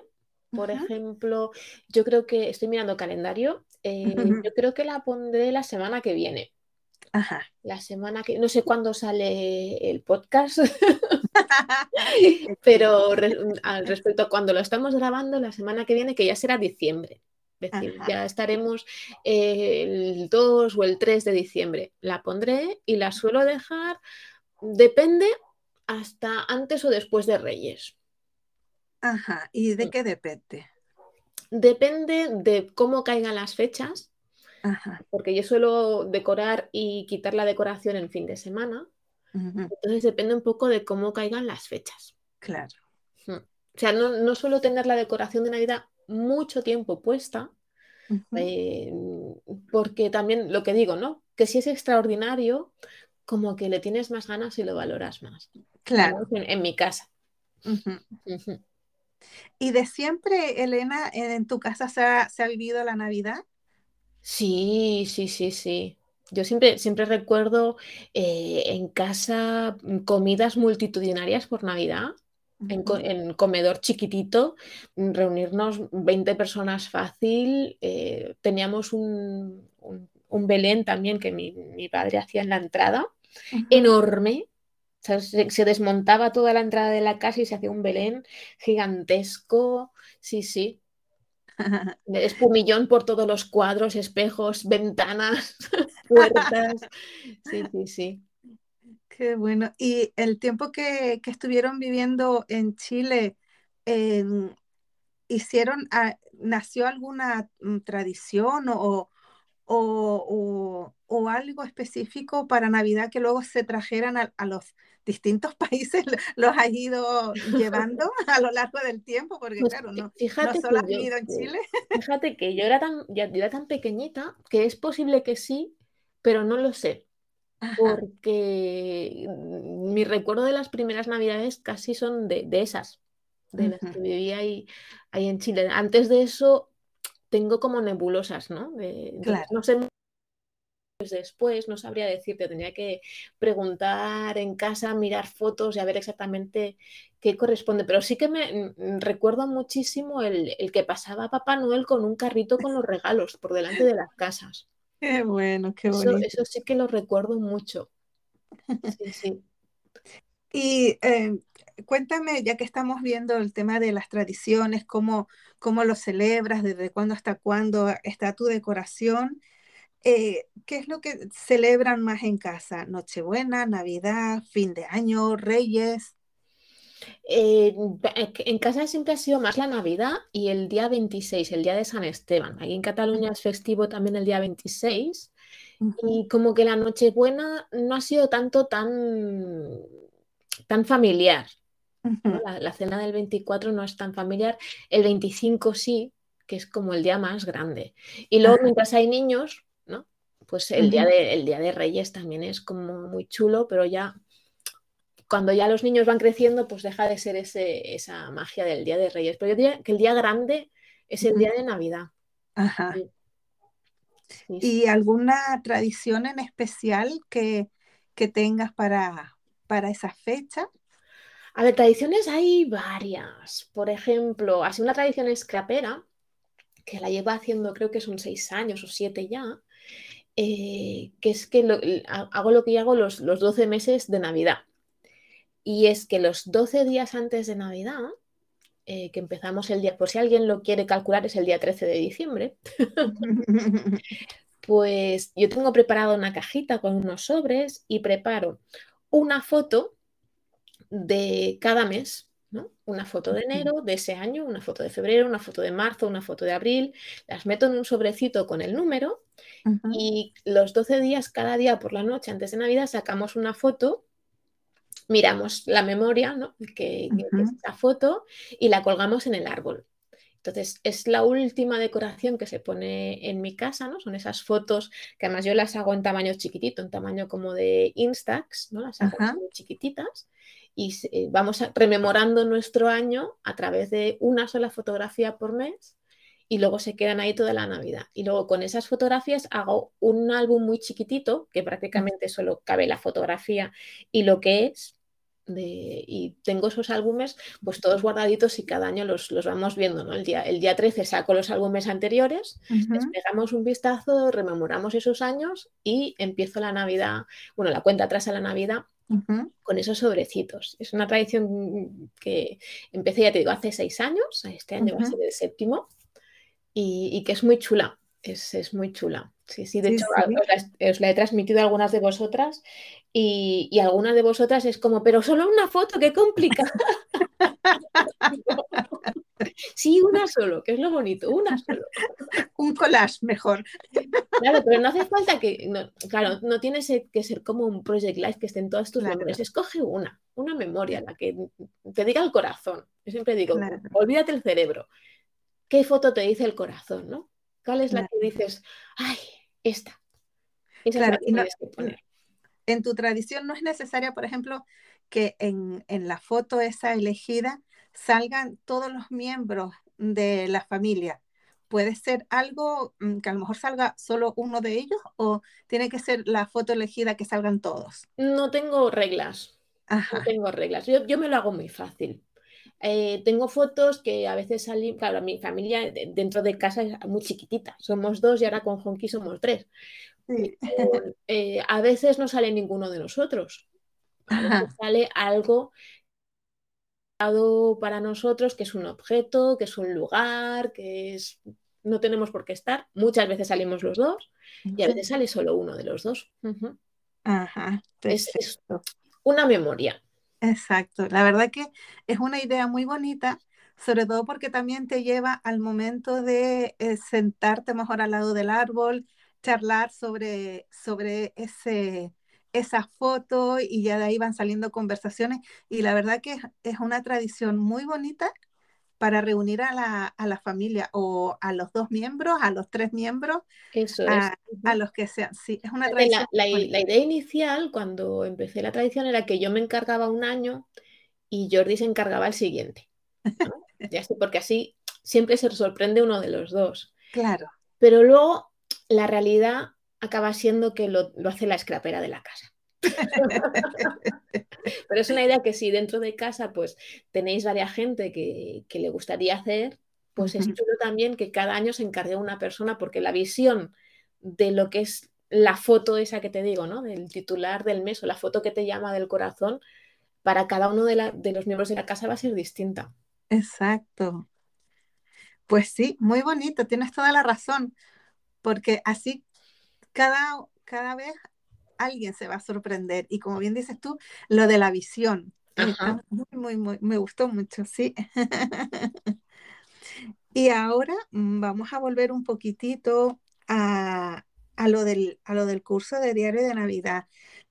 Por ejemplo, yo creo que estoy mirando calendario. Eh, yo creo que la pondré la semana que viene. Ajá. La semana que, no sé cuándo sale el podcast, pero al respecto a cuando lo estamos grabando, la semana que viene, que ya será diciembre. Es decir, ya estaremos el 2 o el 3 de diciembre. La pondré y la suelo dejar, depende, hasta antes o después de Reyes. Ajá, ¿y de mm. qué depende? Depende de cómo caigan las fechas porque yo suelo decorar y quitar la decoración en fin de semana. Entonces depende un poco de cómo caigan las fechas. Claro. O sea, no, no suelo tener la decoración de Navidad mucho tiempo puesta, eh, porque también lo que digo, ¿no? Que si es extraordinario, como que le tienes más ganas y lo valoras más. Claro. En, mi casa. ¿Y de siempre, Elena, en tu casa se ha vivido la Navidad? Sí, sí, sí, sí. Yo siempre, siempre recuerdo eh, en casa mm, comidas multitudinarias por Navidad, en, comedor chiquitito, reunirnos 20 personas fácil. Eh, teníamos un, Belén también que mi, padre hacía en la entrada, enorme. se, desmontaba toda la entrada de la casa y se hacía un Belén gigantesco. Sí, sí. Espumillón por todos los cuadros, espejos, ventanas, puertas. Sí, sí, sí. Qué bueno. ¿Y el tiempo que, estuvieron viviendo en Chile, hicieron, ah, nació alguna mm, tradición o, o, o, algo específico para Navidad que luego se trajeran a, los distintos países, los ha ido llevando a lo largo del tiempo, porque pues claro, no, fíjate solo vivido en Chile. Fíjate que yo era, tan, yo era tan pequeñita que es posible que sí, pero no lo sé. Porque mi recuerdo de las primeras navidades casi son de, esas, de las que vivía ahí, ahí en Chile. Antes de eso, tengo como nebulosas, ¿no? no sé después, no sabría decirte, tendría que preguntar en casa, mirar fotos y a ver exactamente qué corresponde. Pero sí que me mm, recuerdo muchísimo el, que pasaba Papá Noel con un carrito con los regalos por delante de las casas. Qué bueno, qué bonito. Eso, sí que lo recuerdo mucho. Sí, sí. Y eh, cuéntame, ya que estamos viendo el tema de las tradiciones, cómo, cómo lo celebras, desde cuándo hasta cuándo está tu decoración. Eh, ¿Qué es lo que celebran más en casa? Nochebuena, Navidad, fin de año, Reyes. Eh, en casa siempre ha sido más la Navidad y el día 26, el día de San Esteban. Aquí en Cataluña es festivo también el día 26. Y como que la Nochebuena no ha sido tanto tan, tan familiar. la, cena del 24 no es tan familiar, el 25 sí, que es como el día más grande. Y luego mientras hay niños, ¿no? Pues el, día de, día de Reyes también es como muy chulo, pero ya cuando ya los niños van creciendo, pues deja de ser ese, esa magia del Día de Reyes. Pero yo diría que el día grande es el día de Navidad. Ajá. ¿Y alguna tradición en especial que, que tengas para, para esa fecha? A ver, tradiciones hay varias. Por ejemplo, así una tradición escrapera, que la lleva haciendo creo que son seis años o siete ya, eh, que es que hago lo que hago los, los 12 meses de Navidad. Y es que los 12 días antes de Navidad, eh, que empezamos el día, por si alguien lo quiere calcular, es el día 13 de diciembre, pues yo tengo preparado una cajita con unos sobres y preparo una foto de cada mes, ¿no? Una foto de enero de ese año, una foto de febrero, una foto de marzo, una foto de abril, las meto en un sobrecito con el número y los 12 días, cada día por la noche antes de Navidad, sacamos una foto, miramos la memoria, ¿no? que, es esa foto, y la colgamos en el árbol. Entonces, es la última decoración que se pone en mi casa, ¿no? Son esas fotos que además yo las hago en tamaño chiquitito, en tamaño como de Instax, ¿no? Las hago muy chiquititas y eh, vamos rememorando nuestro año a través de una sola fotografía por mes y luego se quedan ahí toda la Navidad. Y luego con esas fotografías hago un álbum muy chiquitito que prácticamente solo cabe la fotografía y lo que es y tengo esos álbumes pues todos guardaditos y cada año los, vamos viendo, ¿no? El día, el día 13 saco los álbumes anteriores, les pegamos un vistazo, rememoramos esos años y empiezo la Navidad, bueno, la cuenta atrás a la Navidad con esos sobrecitos. Es una tradición que empecé, ya te digo, hace seis años, este año va a ser el séptimo, y, que es muy chula, es, es muy chula. Sí, sí, de hecho Os, la, he transmitido a algunas de vosotras y, algunas de vosotras es como, pero solo una foto, qué complicado. sí, una solo, que es lo bonito, una solo. Un collage mejor. Claro, pero no hace falta que, claro, no tiene que ser como un Project Life que estén todas tus memorias. Escoge una, una memoria, la que te diga el corazón. Yo siempre digo, olvídate el cerebro. ¿Qué foto te dice el corazón, no? ¿Cuál es la que dices, ay, esta. claro, En tu tradición no es necesaria, por ejemplo, que en, la foto esa elegida salgan todos los miembros de la familia. ¿Puede ser algo mm, que a lo mejor salga solo uno de ellos o tiene que ser la foto elegida que salgan todos? No tengo reglas. No tengo reglas. Yo, yo, me lo hago muy fácil. Eh, tengo fotos que a veces salen, claro, mi familia dentro de casa es muy chiquitita, somos dos y ahora con Honky somos tres. Eh, a veces no sale ninguno de nosotros, sale algo para nosotros que es un objeto, que es un lugar, que es no tenemos por qué estar. Muchas veces salimos los dos y a veces sale solo uno de los dos. Ajá, es, una memoria. Exacto, la verdad que es una idea muy bonita, sobre todo porque también te lleva al momento de eh, sentarte mejor al lado del árbol, charlar sobre, sobre ese, esa foto y ya de ahí van saliendo conversaciones y la verdad que es, una tradición muy bonita para reunir a la, a la, familia o a los dos miembros, a los tres miembros, Eso a, a los que sean. Sí, es una tradición. La, la, idea inicial, cuando empecé la tradición, era que yo me encargaba un año y Jordi se encargaba el siguiente. ya sé, porque así siempre se sorprende uno de los dos. Claro. Pero luego la realidad acaba siendo que lo, lo hace la escrapera de la casa. Pero es una idea que si dentro de casa pues tenéis varias gente que, le gustaría hacer, pues es chulo también que cada año se encargue una persona porque la visión de lo que es la foto esa que te digo, ¿no? Del titular del mes o la foto que te llama del corazón, para cada uno de, de los miembros de la casa va a ser distinta. Exacto. Pues sí, muy bonito, tienes toda la razón, porque así cada, cada vez alguien se va a sorprender. Y como bien dices tú, lo de la visión. Muy, muy, muy, me gustó mucho, sí. y ahora mm, vamos a volver un poquitito a, lo del, a lo del curso de diario de Navidad.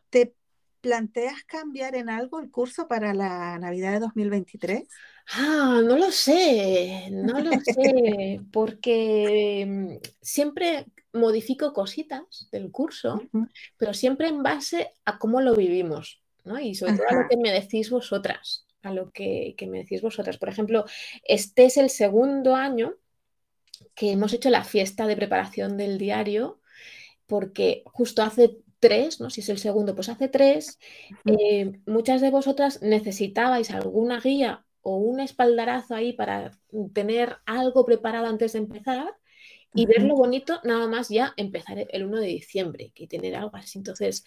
¿Te planteas cambiar en algo el curso para la Navidad de 2023? Ah, no lo sé, no lo sé, porque mm, siempre modifico cositas del curso, pero siempre en base a cómo lo vivimos. ¿no? Y sobre todo a lo que me decís vosotras, a lo que, que me decís vosotras. Por ejemplo, este es el segundo año que hemos hecho la fiesta de preparación del diario, porque justo hace tres, ¿no? Si es el segundo, pues hace tres, eh, muchas de vosotras necesitabais alguna guía o un espaldarazo ahí para tener algo preparado antes de empezar y ver lo bonito nada más ya empezar el 1 de diciembre, que tener algo así. Entonces,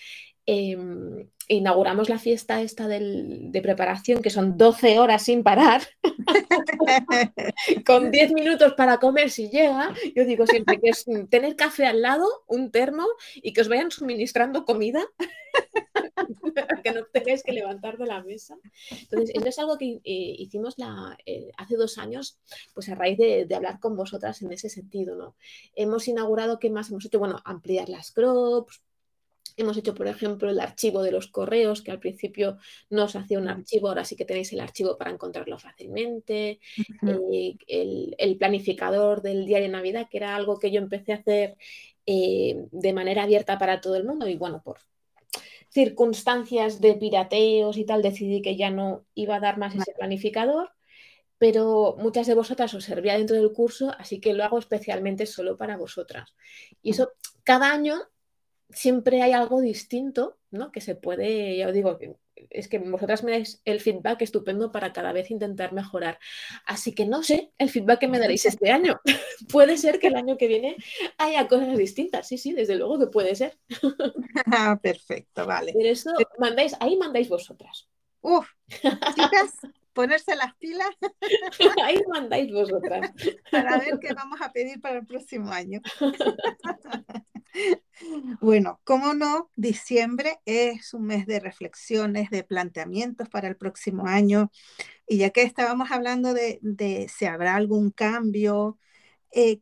em, inauguramos la fiesta esta de preparación, que son 12 horas sin parar, con 10 minutos para comer si llega. Yo digo siempre que es tener café al lado, un termo y que os vayan suministrando comida. que no tengáis que levantar de la mesa. Entonces, eso es algo que eh, hicimos la, eh, hace dos años, pues a raíz de, hablar con vosotras en ese sentido, ¿no? Hemos inaugurado, ¿qué más hemos hecho? Bueno, ampliar las crops, Hemos hecho, por ejemplo, el archivo de los correos, que al principio no os hacía un archivo, ahora sí que tenéis el archivo para encontrarlo fácilmente. Eh, el, planificador del diario de Navidad, que era algo que yo empecé a hacer de manera abierta para todo el mundo y bueno, por circunstancias de pirateos y tal, decidí que ya no iba a dar más ese planificador, pero muchas de vosotras os servía dentro del curso, así que lo hago especialmente solo para vosotras. Y eso, cada año siempre hay algo distinto, ¿no? Que se puede, ya os digo, es que vosotras me dais el feedback estupendo para cada vez intentar mejorar. Así que no sé el feedback que me daréis este año. puede ser que el año que viene haya cosas distintas. Sí, sí, desde luego que puede ser. perfecto, vale. Pero eso mandáis, ahí mandáis vosotras. Uf, chicas, ponerse las pilas. ahí mandáis vosotras. para ver qué vamos a pedir para el próximo año. Bueno, cómo no, diciembre es un mes de reflexiones, de planteamientos para el próximo año. Y ya que estábamos hablando de, si habrá algún cambio, eh,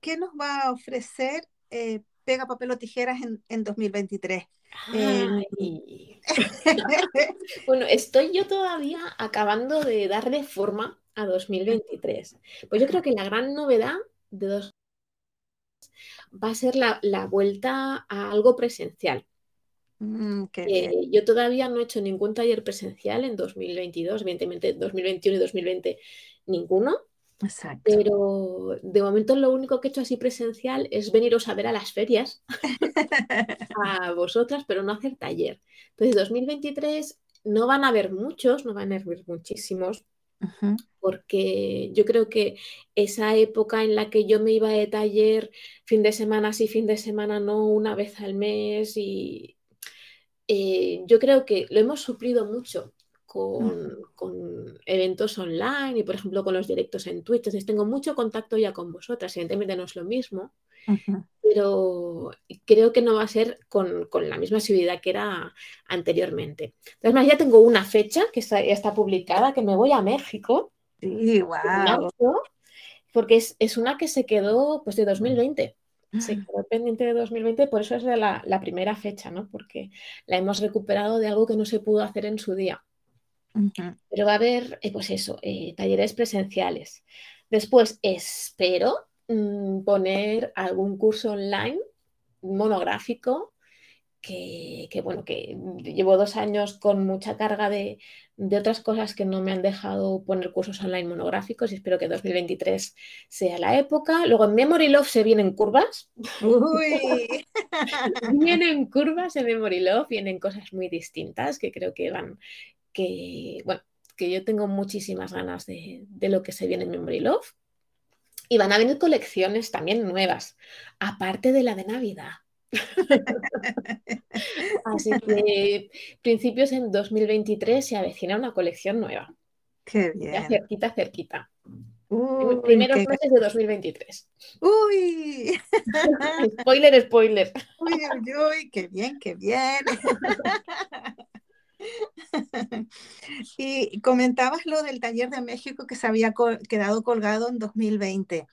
¿qué nos va a ofrecer eh, Pega Papel o Tijeras en, 2023? bueno, estoy yo todavía acabando de darle forma a 2023. Pues yo creo que la gran novedad de dos va a ser la, vuelta a algo presencial. Mm, yo todavía no he hecho ningún taller presencial en 2022, evidentemente 2021 y 2020 ninguno. Exacto. Pero de momento lo único que he hecho así presencial es veniros a ver a las ferias, a vosotras, pero no hacer taller. Entonces 2023 no van a haber muchos, no van a haber muchísimos, porque yo creo que esa época en la que yo me iba de taller fin de semana sí, fin de semana no, una vez al mes, y eh, yo creo que lo hemos suplido mucho con, eventos online y, por ejemplo, con los directos en Twitch. Entonces, tengo mucho contacto ya con vosotras. Evidentemente no es lo mismo, pero creo que no va a ser con, la misma asiduidad que era anteriormente. Además, ya tengo una fecha que está, ya está publicada, que me voy a México. Sí, wow. porque es, una que se quedó pues de 2020 se quedó pendiente de 2020, por eso es la, la, primera fecha, ¿no? Porque la hemos recuperado de algo que no se pudo hacer en su día. Pero va a haber, eh, pues eso, eh, talleres presenciales. Después espero mm, poner algún curso online monográfico que, bueno, que llevo dos años con mucha carga de, otras cosas que no me han dejado poner cursos online monográficos y espero que 2023 sea la época. Luego en Memory Love se vienen curvas. Uy. vienen curvas en Memory Love, vienen cosas muy distintas que creo que van, que, bueno, que yo tengo muchísimas ganas de, lo que se viene en Memory Love. Y van a venir colecciones también nuevas, aparte de la de Navidad. Así que principios en 2023 se avecina una colección nueva. Qué bien. Ya cerquita, cerquita. Primeros meses de 2023. Uy. spoiler, spoiler. Uy, uy, uy, qué bien, qué bien. y comentabas lo del taller de México que se había quedado colgado en 2020.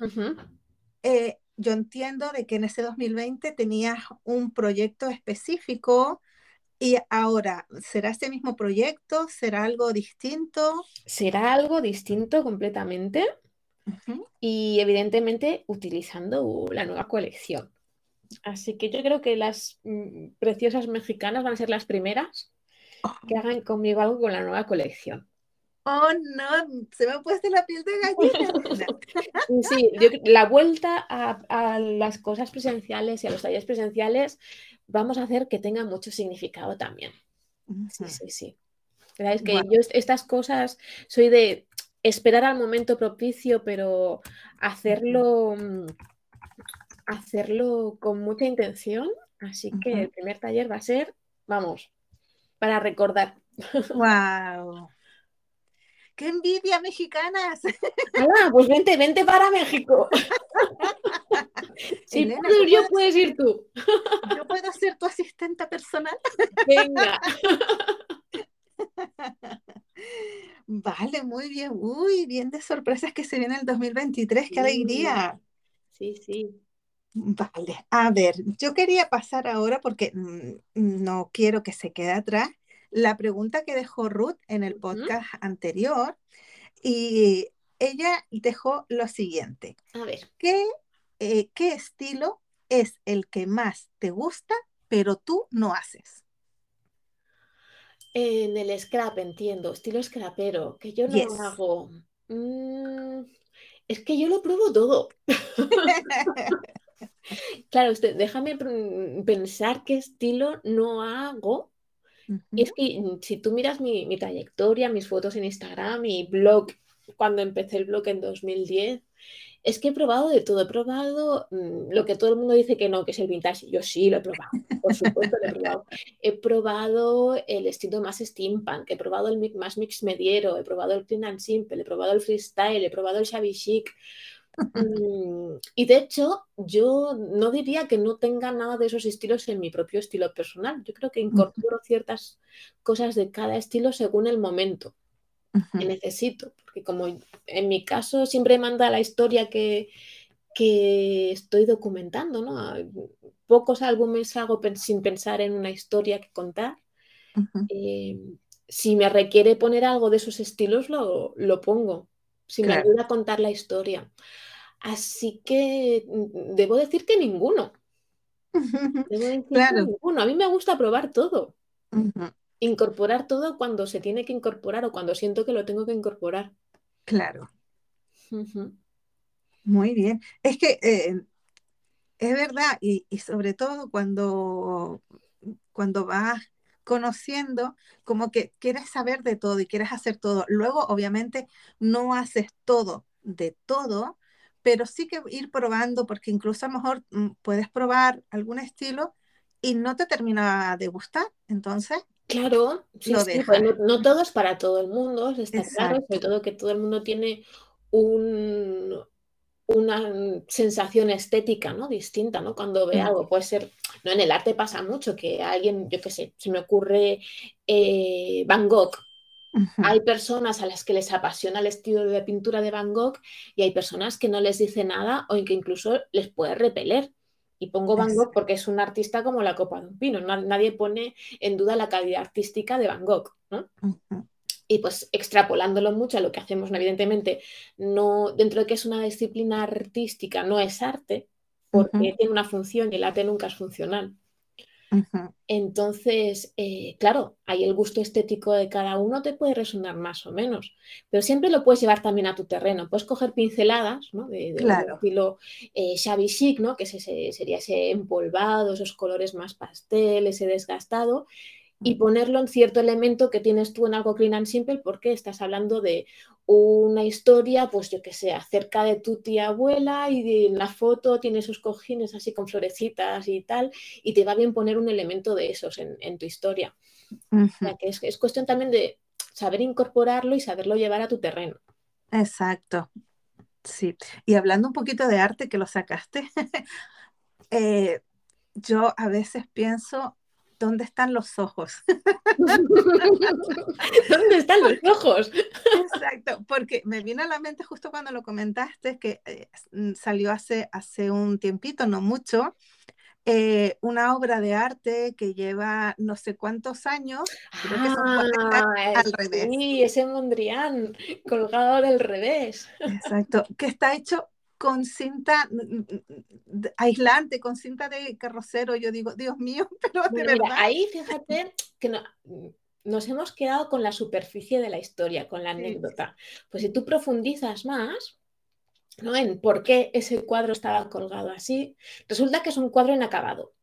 Eh, yo entiendo de que en ese 2020 tenías un proyecto específico y ahora, ¿será ese mismo proyecto? ¿Será algo distinto? Será algo distinto completamente y evidentemente utilizando la nueva colección. Así que yo creo que las mm, preciosas mexicanas van a ser las primeras que hagan conmigo algo con la nueva colección. Oh, no, se me ha puesto la piel de gallina. sí, la vuelta a, las cosas presenciales y a los talleres presenciales vamos a hacer que tengan mucho significado también. Sí, sí, sí. Es que yo estas cosas soy de esperar al momento propicio, pero hacerlo, mm, hacerlo con mucha intención. Así que el primer taller va a ser, vamos, para recordar. ¡Wow! ¡Qué envidia, mexicanas! Ah, pues vente, vente para México. Si puedo yo, puedes ir tú. Yo puedo ser tu asistente personal. Venga. Vale, muy bien. Uy, bien de sorpresas que se viene el 2023. ¡Qué alegría! Sí, sí. Vale, a ver, yo quería pasar ahora porque mm, no quiero que se quede atrás la pregunta que dejó Ruth en el podcast anterior y ella dejó lo siguiente. A ver. ¿Qué, eh, ¿Qué estilo es el que más te gusta, pero tú no haces? En el scrap, entiendo, estilo scrapero, que yo no hago. Mm, es que yo lo pruebo todo. claro, usted, déjame pensar qué estilo no hago y es que mm, si tú miras mi, trayectoria, mis fotos en Instagram, mi blog, cuando empecé el blog en 2010, es que he probado de todo. He probado mm, lo que todo el mundo dice que no, que es el vintage. Yo sí lo he probado, por supuesto lo he probado. He probado el estilo más steampunk, he probado el más mix mediero, he probado el clean and simple, he probado el freestyle, he probado el shabby chic. Mm, y de hecho, yo no diría que no tenga nada de esos estilos en mi propio estilo personal. Yo creo que incorporo ciertas cosas de cada estilo según el momento que necesito. Porque como en mi caso siempre manda la historia que, que estoy documentando, ¿no? Pocos álbumes hago sin pensar en una historia que contar. Eh, si me requiere poner algo de esos estilos, lo, lo pongo. Si me ayuda a contar la historia. Así que mm, debo decir que ninguno. Debo decir que ninguno. A mí me gusta probar todo. Incorporar todo cuando se tiene que incorporar o cuando siento que lo tengo que incorporar. Claro. Muy bien. Es que eh, es verdad, y, sobre todo cuando, cuando vas conociendo, como que quieres saber de todo y quieres hacer todo. Luego, obviamente, no haces todo de todo, pero sí que ir probando, porque incluso a lo mejor mm, puedes probar algún estilo y no te termina de gustar, entonces... Claro, pues no, todo es para todo el mundo, está claro, sobre todo que todo el mundo tiene un, una sensación estética ¿no? distinta, ¿no? Cuando ve algo, puede ser, no en el arte pasa mucho, que alguien, yo qué sé, se me ocurre eh, Van Gogh, hay personas a las que les apasiona el estilo de pintura de Van Gogh y hay personas que no les dice nada o que incluso les puede repeler. Y pongo Van Gogh porque es un artista como la copa de un pino. Nadie pone en duda la calidad artística de Van Gogh. Y pues extrapolándolo mucho a lo que hacemos, evidentemente, no, dentro de que es una disciplina artística, no es arte, porque tiene una función y el arte nunca es funcional. Entonces, eh, claro, ahí el gusto estético de cada uno te puede resonar más o menos, pero siempre lo puedes llevar también a tu terreno. Puedes coger pinceladas ¿no? de, estilo eh, shabby chic, ¿no? que sería ese empolvado, esos colores más pastel, ese desgastado, y ponerlo en cierto elemento que tienes tú en algo clean and simple porque estás hablando de una historia, pues yo que sé, acerca de tu tía abuela y en la foto tiene sus cojines así con florecitas y tal, y te va bien poner un elemento de esos en, tu historia. o sea, que es, es cuestión también de saber incorporarlo y saberlo llevar a tu terreno. Exacto. Sí. Y hablando un poquito de arte que lo sacaste, eh, yo a veces pienso ¿dónde están los ojos? ¿Dónde están los ojos? Exacto, porque me vino a la mente justo cuando lo comentaste, que eh, mm, salió hace, hace un tiempito, no mucho, eh, una obra de arte que lleva no sé cuántos años, creo que ah, al revés. Sí, ese Mondrian colgado del revés. Exacto, que está hecho con cinta aislante, con cinta de carrocero, yo digo, Dios mío, pero de verdad. ahí fíjate que no, nos hemos quedado con la superficie de la historia, con la anécdota. Pues si tú profundizas más, ¿no? En por qué ese cuadro estaba colgado así, resulta que es un cuadro inacabado.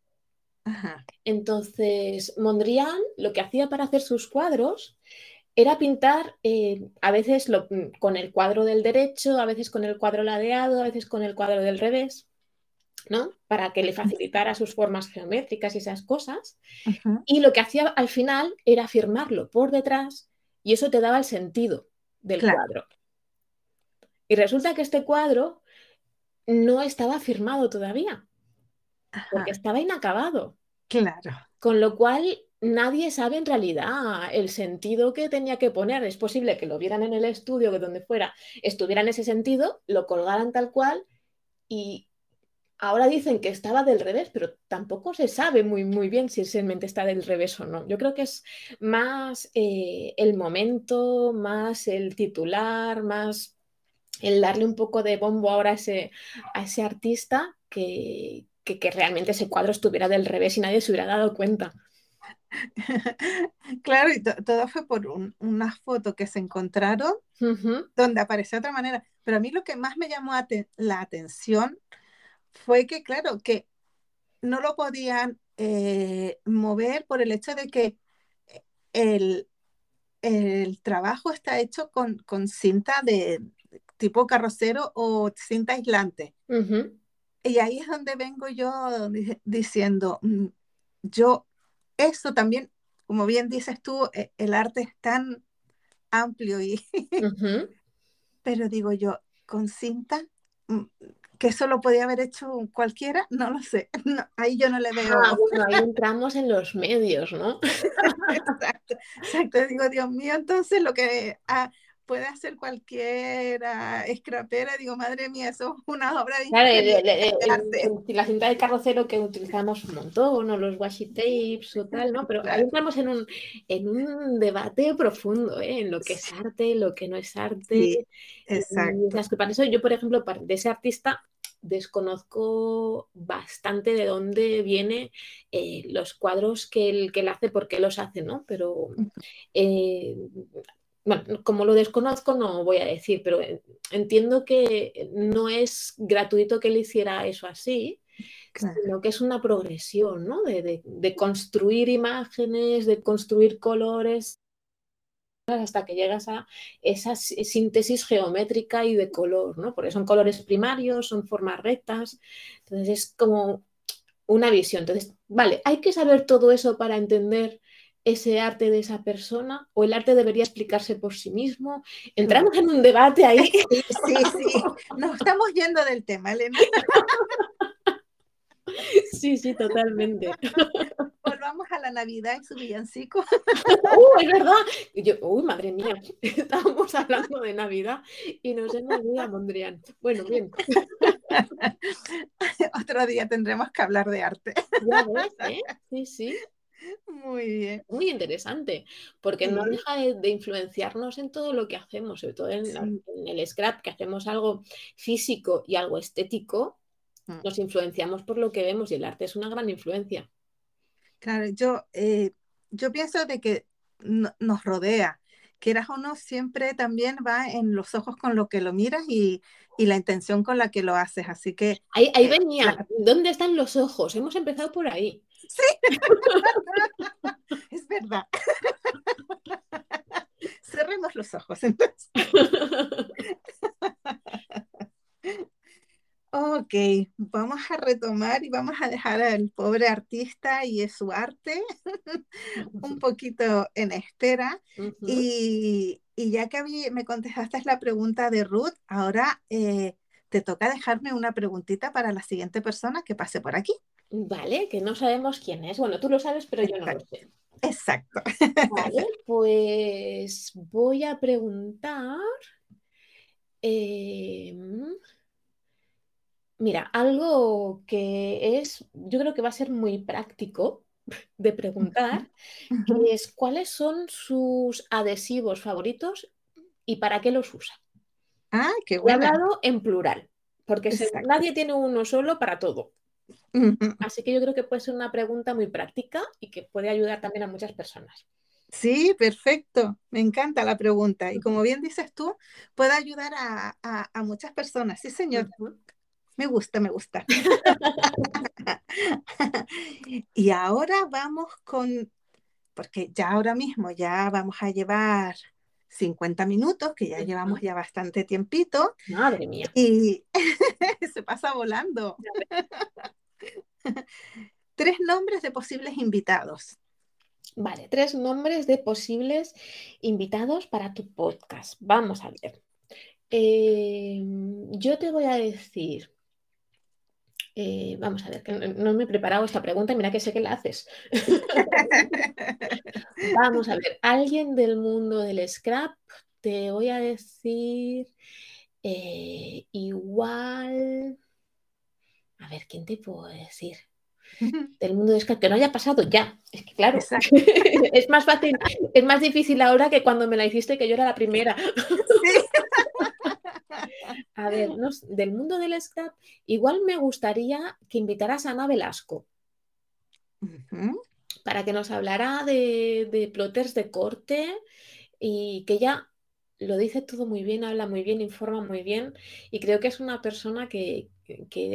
Entonces, Mondrian lo que hacía para hacer sus cuadros era pintar eh, a veces con el cuadro del derecho, a veces con el cuadro ladeado, a veces con el cuadro del revés. ¿no? Para que le facilitara sus formas geométricas y esas cosas. Y lo que hacía al final era firmarlo por detrás y eso te daba el sentido del cuadro. Y resulta que este cuadro no estaba firmado todavía, porque estaba inacabado. Claro. Con lo cual nadie sabe en realidad el sentido que tenía que poner. Es posible que lo vieran en el estudio, que donde fuera, estuviera en ese sentido, lo colgaran tal cual y Ahora dicen que estaba del revés, pero tampoco se sabe muy, muy bien si realmente está del revés o no. Yo creo que es más eh, el momento, más el titular, más el darle un poco de bombo ahora a ese, a ese artista que, que, realmente ese cuadro estuviera del revés y nadie se hubiera dado cuenta. Claro, y todo fue por una foto que se encontraron donde apareció de otra manera. Pero a mí lo que más me llamó la atención fue que, claro, que no lo podían eh, mover por el hecho de que el, trabajo está hecho con, cinta de tipo carrocero o cinta aislante. Y ahí es donde vengo yo diciendo, mm, yo, eso también, como bien dices tú, e, el arte es tan amplio y... Pero digo yo, con cinta mm, que eso lo podía haber hecho cualquiera, no lo sé. ahí yo no le veo. Ah, bueno, ahí entramos en los medios, ¿no? exacto, exacto. Digo, Dios mío, entonces lo que ah, puede hacer cualquiera escrapera, digo, madre mía, eso es una obra de claro, La cinta de carrocero que utilizamos un montón, o los washi tapes o tal, ¿no? Pero ahí entramos en un, en un debate profundo, ¿eh? En lo que es arte, lo que no es arte. exacto. que para eso yo, por ejemplo, de ese artista desconozco bastante de dónde vienen eh, los cuadros que él, que él hace, por qué los hace, ¿no? Pero eh, bueno, como lo desconozco no voy a decir, pero entiendo que no es gratuito que él hiciera eso así, sino que es una progresión, ¿no? De, construir imágenes, de construir colores, hasta que llegas a esa síntesis geométrica y de color, ¿no? Porque son colores primarios, son formas rectas, entonces es como una visión. Entonces, vale, hay que saber todo eso para entender ese arte de esa persona o el arte debería explicarse por sí mismo. Entramos en un debate ahí. Sí, sí, sí. Nos estamos yendo del tema, Elena. Sí, sí, totalmente. Volvamos a la Navidad y su villancico. ¡Uy, es verdad! uy, madre mía, estábamos hablando de Navidad y nos hemos ido a Mondrian. Bueno, bien. Otro día tendremos que hablar de arte. Ya ves, ¿eh? Sí, sí. Muy bien. Muy interesante, porque no deja de, influenciarnos en todo lo que hacemos, sobre todo en, el scrap, que hacemos algo físico y algo estético, mm. nos influenciamos por lo que vemos y el arte es una gran influencia. Claro, yo, eh, yo pienso de que nos rodea, quieras o no, siempre también va en los ojos con lo que lo miras y, la intención con la que lo haces. Así que... Ahí, ahí eh, venía, ¿dónde están los ojos? Hemos empezado por ahí. Sí, es verdad. Cerremos los ojos entonces. Ok, vamos a retomar y vamos a dejar al pobre artista y su arte un poquito en espera. y, ya que me contestaste la pregunta de Ruth, ahora eh, te toca dejarme una preguntita para la siguiente persona que pase por aquí. Vale, que no sabemos quién es. Bueno, tú lo sabes, pero yo no lo sé. Exacto. Vale, pues voy a preguntar. Em, mira, algo que es, yo creo que va a ser muy práctico de preguntar, es cuáles son sus adhesivos favoritos y para qué los usa. Ah, qué bueno. He hablado en plural, porque nadie tiene uno solo para todo. Así que yo creo que puede ser una pregunta muy práctica y que puede ayudar también a muchas personas. Sí, perfecto. Me encanta la pregunta. Y como bien dices tú, puede ayudar a, a muchas personas. Sí, señor. Me gusta, me gusta. y ahora vamos con, porque ya ahora mismo ya vamos a llevar 50 minutos, que ya llevamos ya bastante tiempito. Madre mía. Y se pasa volando. tres nombres de posibles invitados. Vale, tres nombres de posibles invitados para tu podcast. Vamos a ver. Eh, yo te voy a decir eh, vamos a ver, que no, me he preparado esta pregunta, mira que sé que la haces. vamos a ver, alguien del mundo del scrap, te voy a decir eh, igual, a ver, ¿quién te puedo decir? Del mundo del scrap, que no haya pasado ya. Es que claro, es más fácil, es más difícil ahora que cuando me la hiciste que yo era la primera. A ver, del mundo del scrap, igual me gustaría que invitaras a Ana Velasco para que nos hablara de, de plotters de corte y que ella lo dice todo muy bien, habla muy bien, informa muy bien y creo que es una persona que,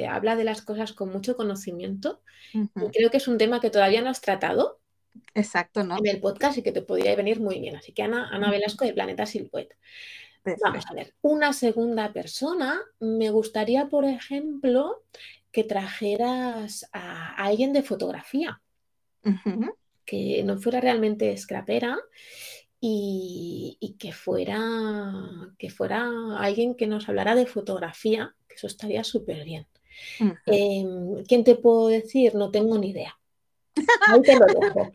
habla de las cosas con mucho conocimiento. creo que es un tema que todavía no has tratado. Exacto, ¿no? En el podcast y que te podría venir muy bien. Así que Ana, Ana Velasco de Planeta Silhouette. Vamos a ver, una segunda persona, me gustaría, por ejemplo, que trajeras a alguien de fotografía, que no fuera realmente scrapera y, que, fuera, que fuera alguien que nos hablara de fotografía, que eso estaría súper bien. Em, ¿Quién te puedo decir? No tengo ni idea. Ahí te lo dejo.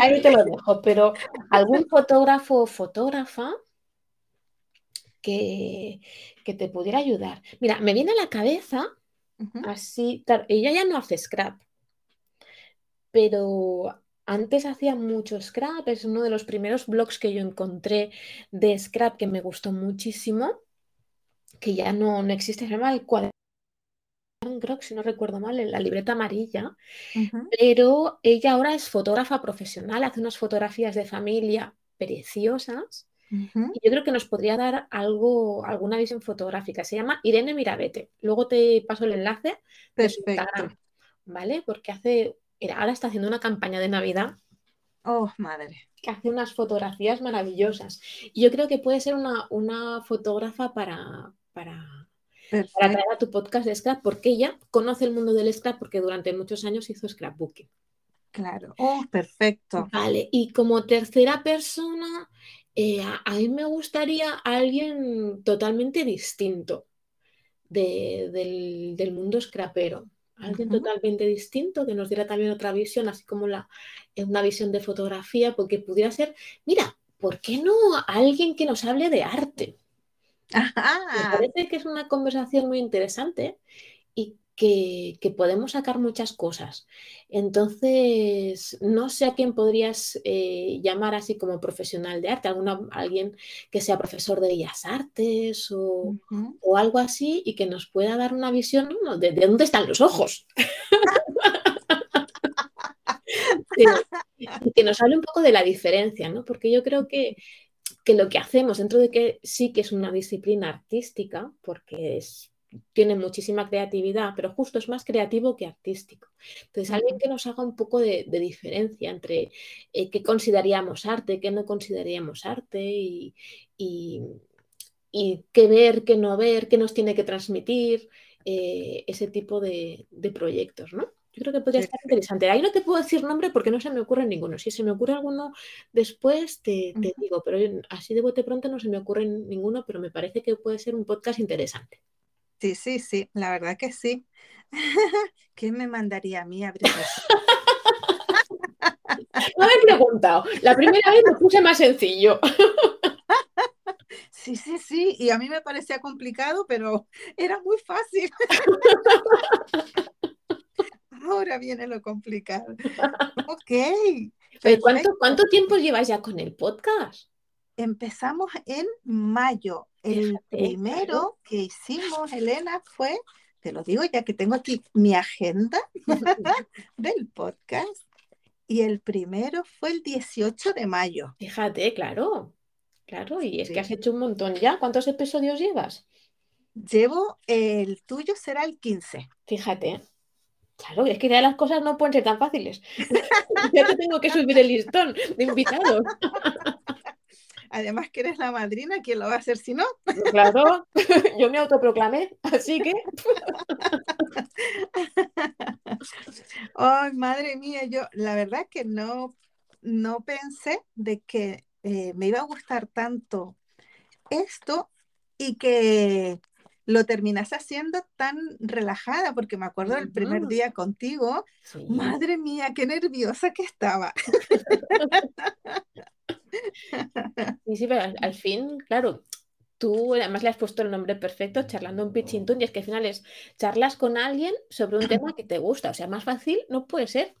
Ahí te lo dejo. Pero algún fotógrafo o fotógrafa que, te pudiera ayudar. Mira, me viene a la cabeza así, ella ya no hace scrap, pero antes hacía mucho scrap, es uno de los primeros blogs que yo encontré de scrap que me gustó muchísimo, que ya no, no existe, se llama el cuaderno, si no recuerdo mal, en la libreta amarilla, pero ella ahora es fotógrafa profesional, hace unas fotografías de familia preciosas y yo creo que nos podría dar algo, alguna visión fotográfica. Se llama Irene Mirabete. Luego te paso el enlace de Instagram, ¿vale? Porque hace, ahora está haciendo una campaña de Navidad. Oh, madre. Que hace unas fotografías maravillosas. Y yo creo que puede ser una, fotógrafa para, para, para traer a tu podcast de scrap, porque ella conoce el mundo del scrap porque durante muchos años hizo scrapbooking. Claro, oh, perfecto. Vale, y como tercera persona, eh, a, mí me gustaría alguien totalmente distinto del, mundo scrapero. Alguien totalmente distinto que nos diera también otra visión, así como la, eh, una visión de fotografía, porque pudiera ser, mira, ¿por qué no alguien que nos hable de arte? Me parece que es una conversación muy interesante que, podemos sacar muchas cosas. Entonces, no sé a quién podrías eh, llamar así como profesional de arte, alguna, alguien que sea profesor de bellas artes o, algo así y que nos pueda dar una visión de, dónde están los ojos. y que nos hable un poco de la diferencia, ¿no? Porque yo creo que, que lo que hacemos, dentro de que sí que es una disciplina artística, porque es tiene muchísima creatividad, pero justo es más creativo que artístico. Entonces, alguien que nos haga un poco de, diferencia entre eh, qué consideraríamos arte, qué no consideraríamos arte y, qué ver, qué no ver, qué nos tiene que transmitir, eh, ese tipo de, proyectos, ¿no? Yo creo que podría estar interesante. Ahí no te puedo decir nombre porque no se me ocurre ninguno. Si se me ocurre alguno después, te, te digo, pero así de bote pronto no se me ocurre ninguno, pero me parece que puede ser un podcast interesante. Sí, sí, sí, la verdad que sí. ¿Quién me mandaría a mí a abrir No me he preguntado. La primera vez lo puse más sencillo. Sí, sí, sí. Y a mí me parecía complicado, pero era muy fácil. Ahora viene lo complicado. Ok. ¿Cuánto, ¿Cuánto tiempo llevas ya con el podcast? Empezamos en mayo. El primero que hicimos, Elena, fue, te lo digo ya que tengo aquí mi agenda del podcast, y el primero fue el 18 de mayo. Fíjate, claro, claro, y es que has hecho un montón ya. ¿Cuántos episodios llevas? Llevo, el tuyo será el 15. Fíjate. Claro, es que ya las cosas no pueden ser tan fáciles. ya te tengo que subir el listón de invitados. Además que eres la madrina, ¿quién lo va a hacer si no? Claro, yo me autoproclamé, así que... Ay, madre mía, yo la verdad que no, no pensé de que eh, me iba a gustar tanto esto y que lo terminas haciendo tan relajada, porque me acuerdo del primer día contigo, madre mía, qué nerviosa que estaba. Sí, sí, pero al, fin, claro, tú además le has puesto el nombre perfecto, charlando un pitchintún, y es que al final es charlas con alguien sobre un tema que te gusta, o sea, más fácil no puede ser.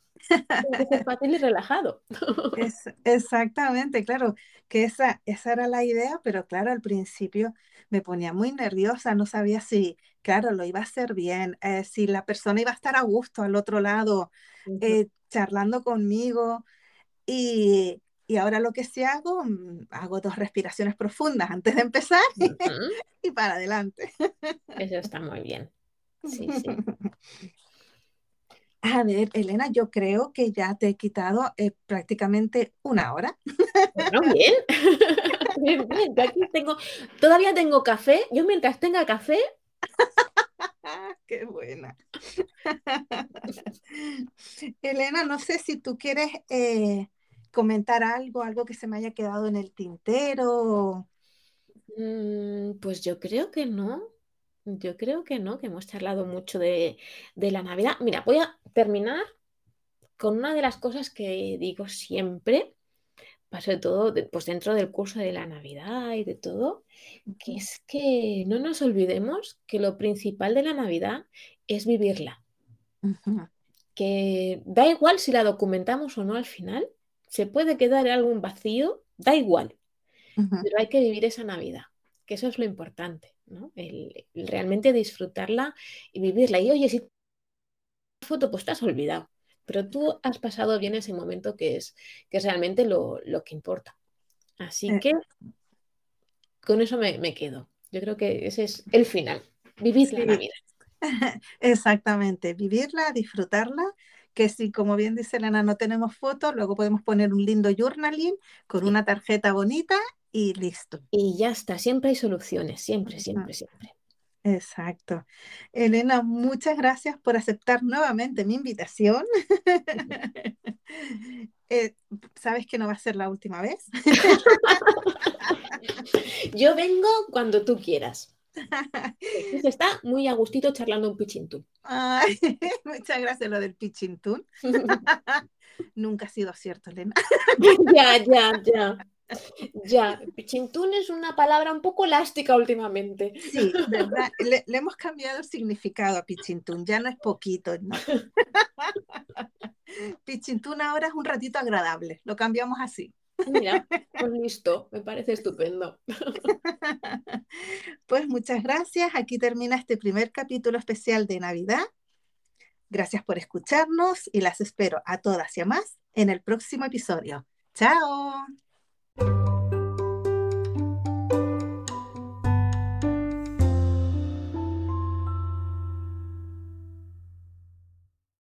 Es fácil y relajado. exactamente, claro, que esa, esa era la idea, pero claro, al principio me ponía muy nerviosa, no sabía si, claro, lo iba a hacer bien, eh, si la persona iba a estar a gusto al otro lado, eh, charlando conmigo. Y, y, ahora lo que sí hago, mm, hago dos respiraciones profundas antes de empezar y para adelante. Eso está muy bien. Sí, sí. A ver, Elena, yo creo que ya te he quitado eh, prácticamente una hora. Bueno, bien. bien, bien. aquí tengo, todavía tengo café. Yo mientras tenga café. Qué buena. Elena, no sé si tú quieres eh, comentar algo, algo que se me haya quedado en el tintero. Mm, pues yo creo que no. Yo creo que no, que hemos charlado mucho de, la Navidad. Mira, voy a terminar con una de las cosas que digo siempre, sobre todo pues dentro del curso de la Navidad y de todo, que es que no nos olvidemos que lo principal de la Navidad es vivirla. Que da igual si la documentamos o no al final, se puede quedar algún vacío, da igual, pero hay que vivir esa Navidad, que eso es lo importante. El, realmente disfrutarla y vivirla. Y oye, si foto, pues te has olvidado, pero tú has pasado bien ese momento que es, que realmente lo, que importa. Así eh. que con eso me, quedo. Yo creo que ese es el final, vivir la vida. Exactamente, vivirla, disfrutarla, que si como bien dice Elena no tenemos fotos, luego podemos poner un lindo journaling con una tarjeta bonita y listo. Y ya está, siempre hay soluciones, siempre, siempre, siempre. Exacto. Elena, muchas gracias por aceptar nuevamente mi invitación. Eh, Sabes que no va a ser la última vez. Yo vengo cuando tú quieras. Está muy a gustito charlando un pichintún. muchas gracias lo del pichintún. Nunca ha sido cierto, Elena. ya, ya, ya. Ya, pichintún es una palabra un poco elástica últimamente. Sí, ¿verdad? Le, hemos cambiado el significado a pichintún, ya no es poquito. ¿no? pichintún ahora es un ratito agradable, lo cambiamos así. Mira, pues listo, me parece estupendo. Pues muchas gracias, aquí termina este primer capítulo especial de Navidad. Gracias por escucharnos y las espero a todas y a más en el próximo episodio. Chao.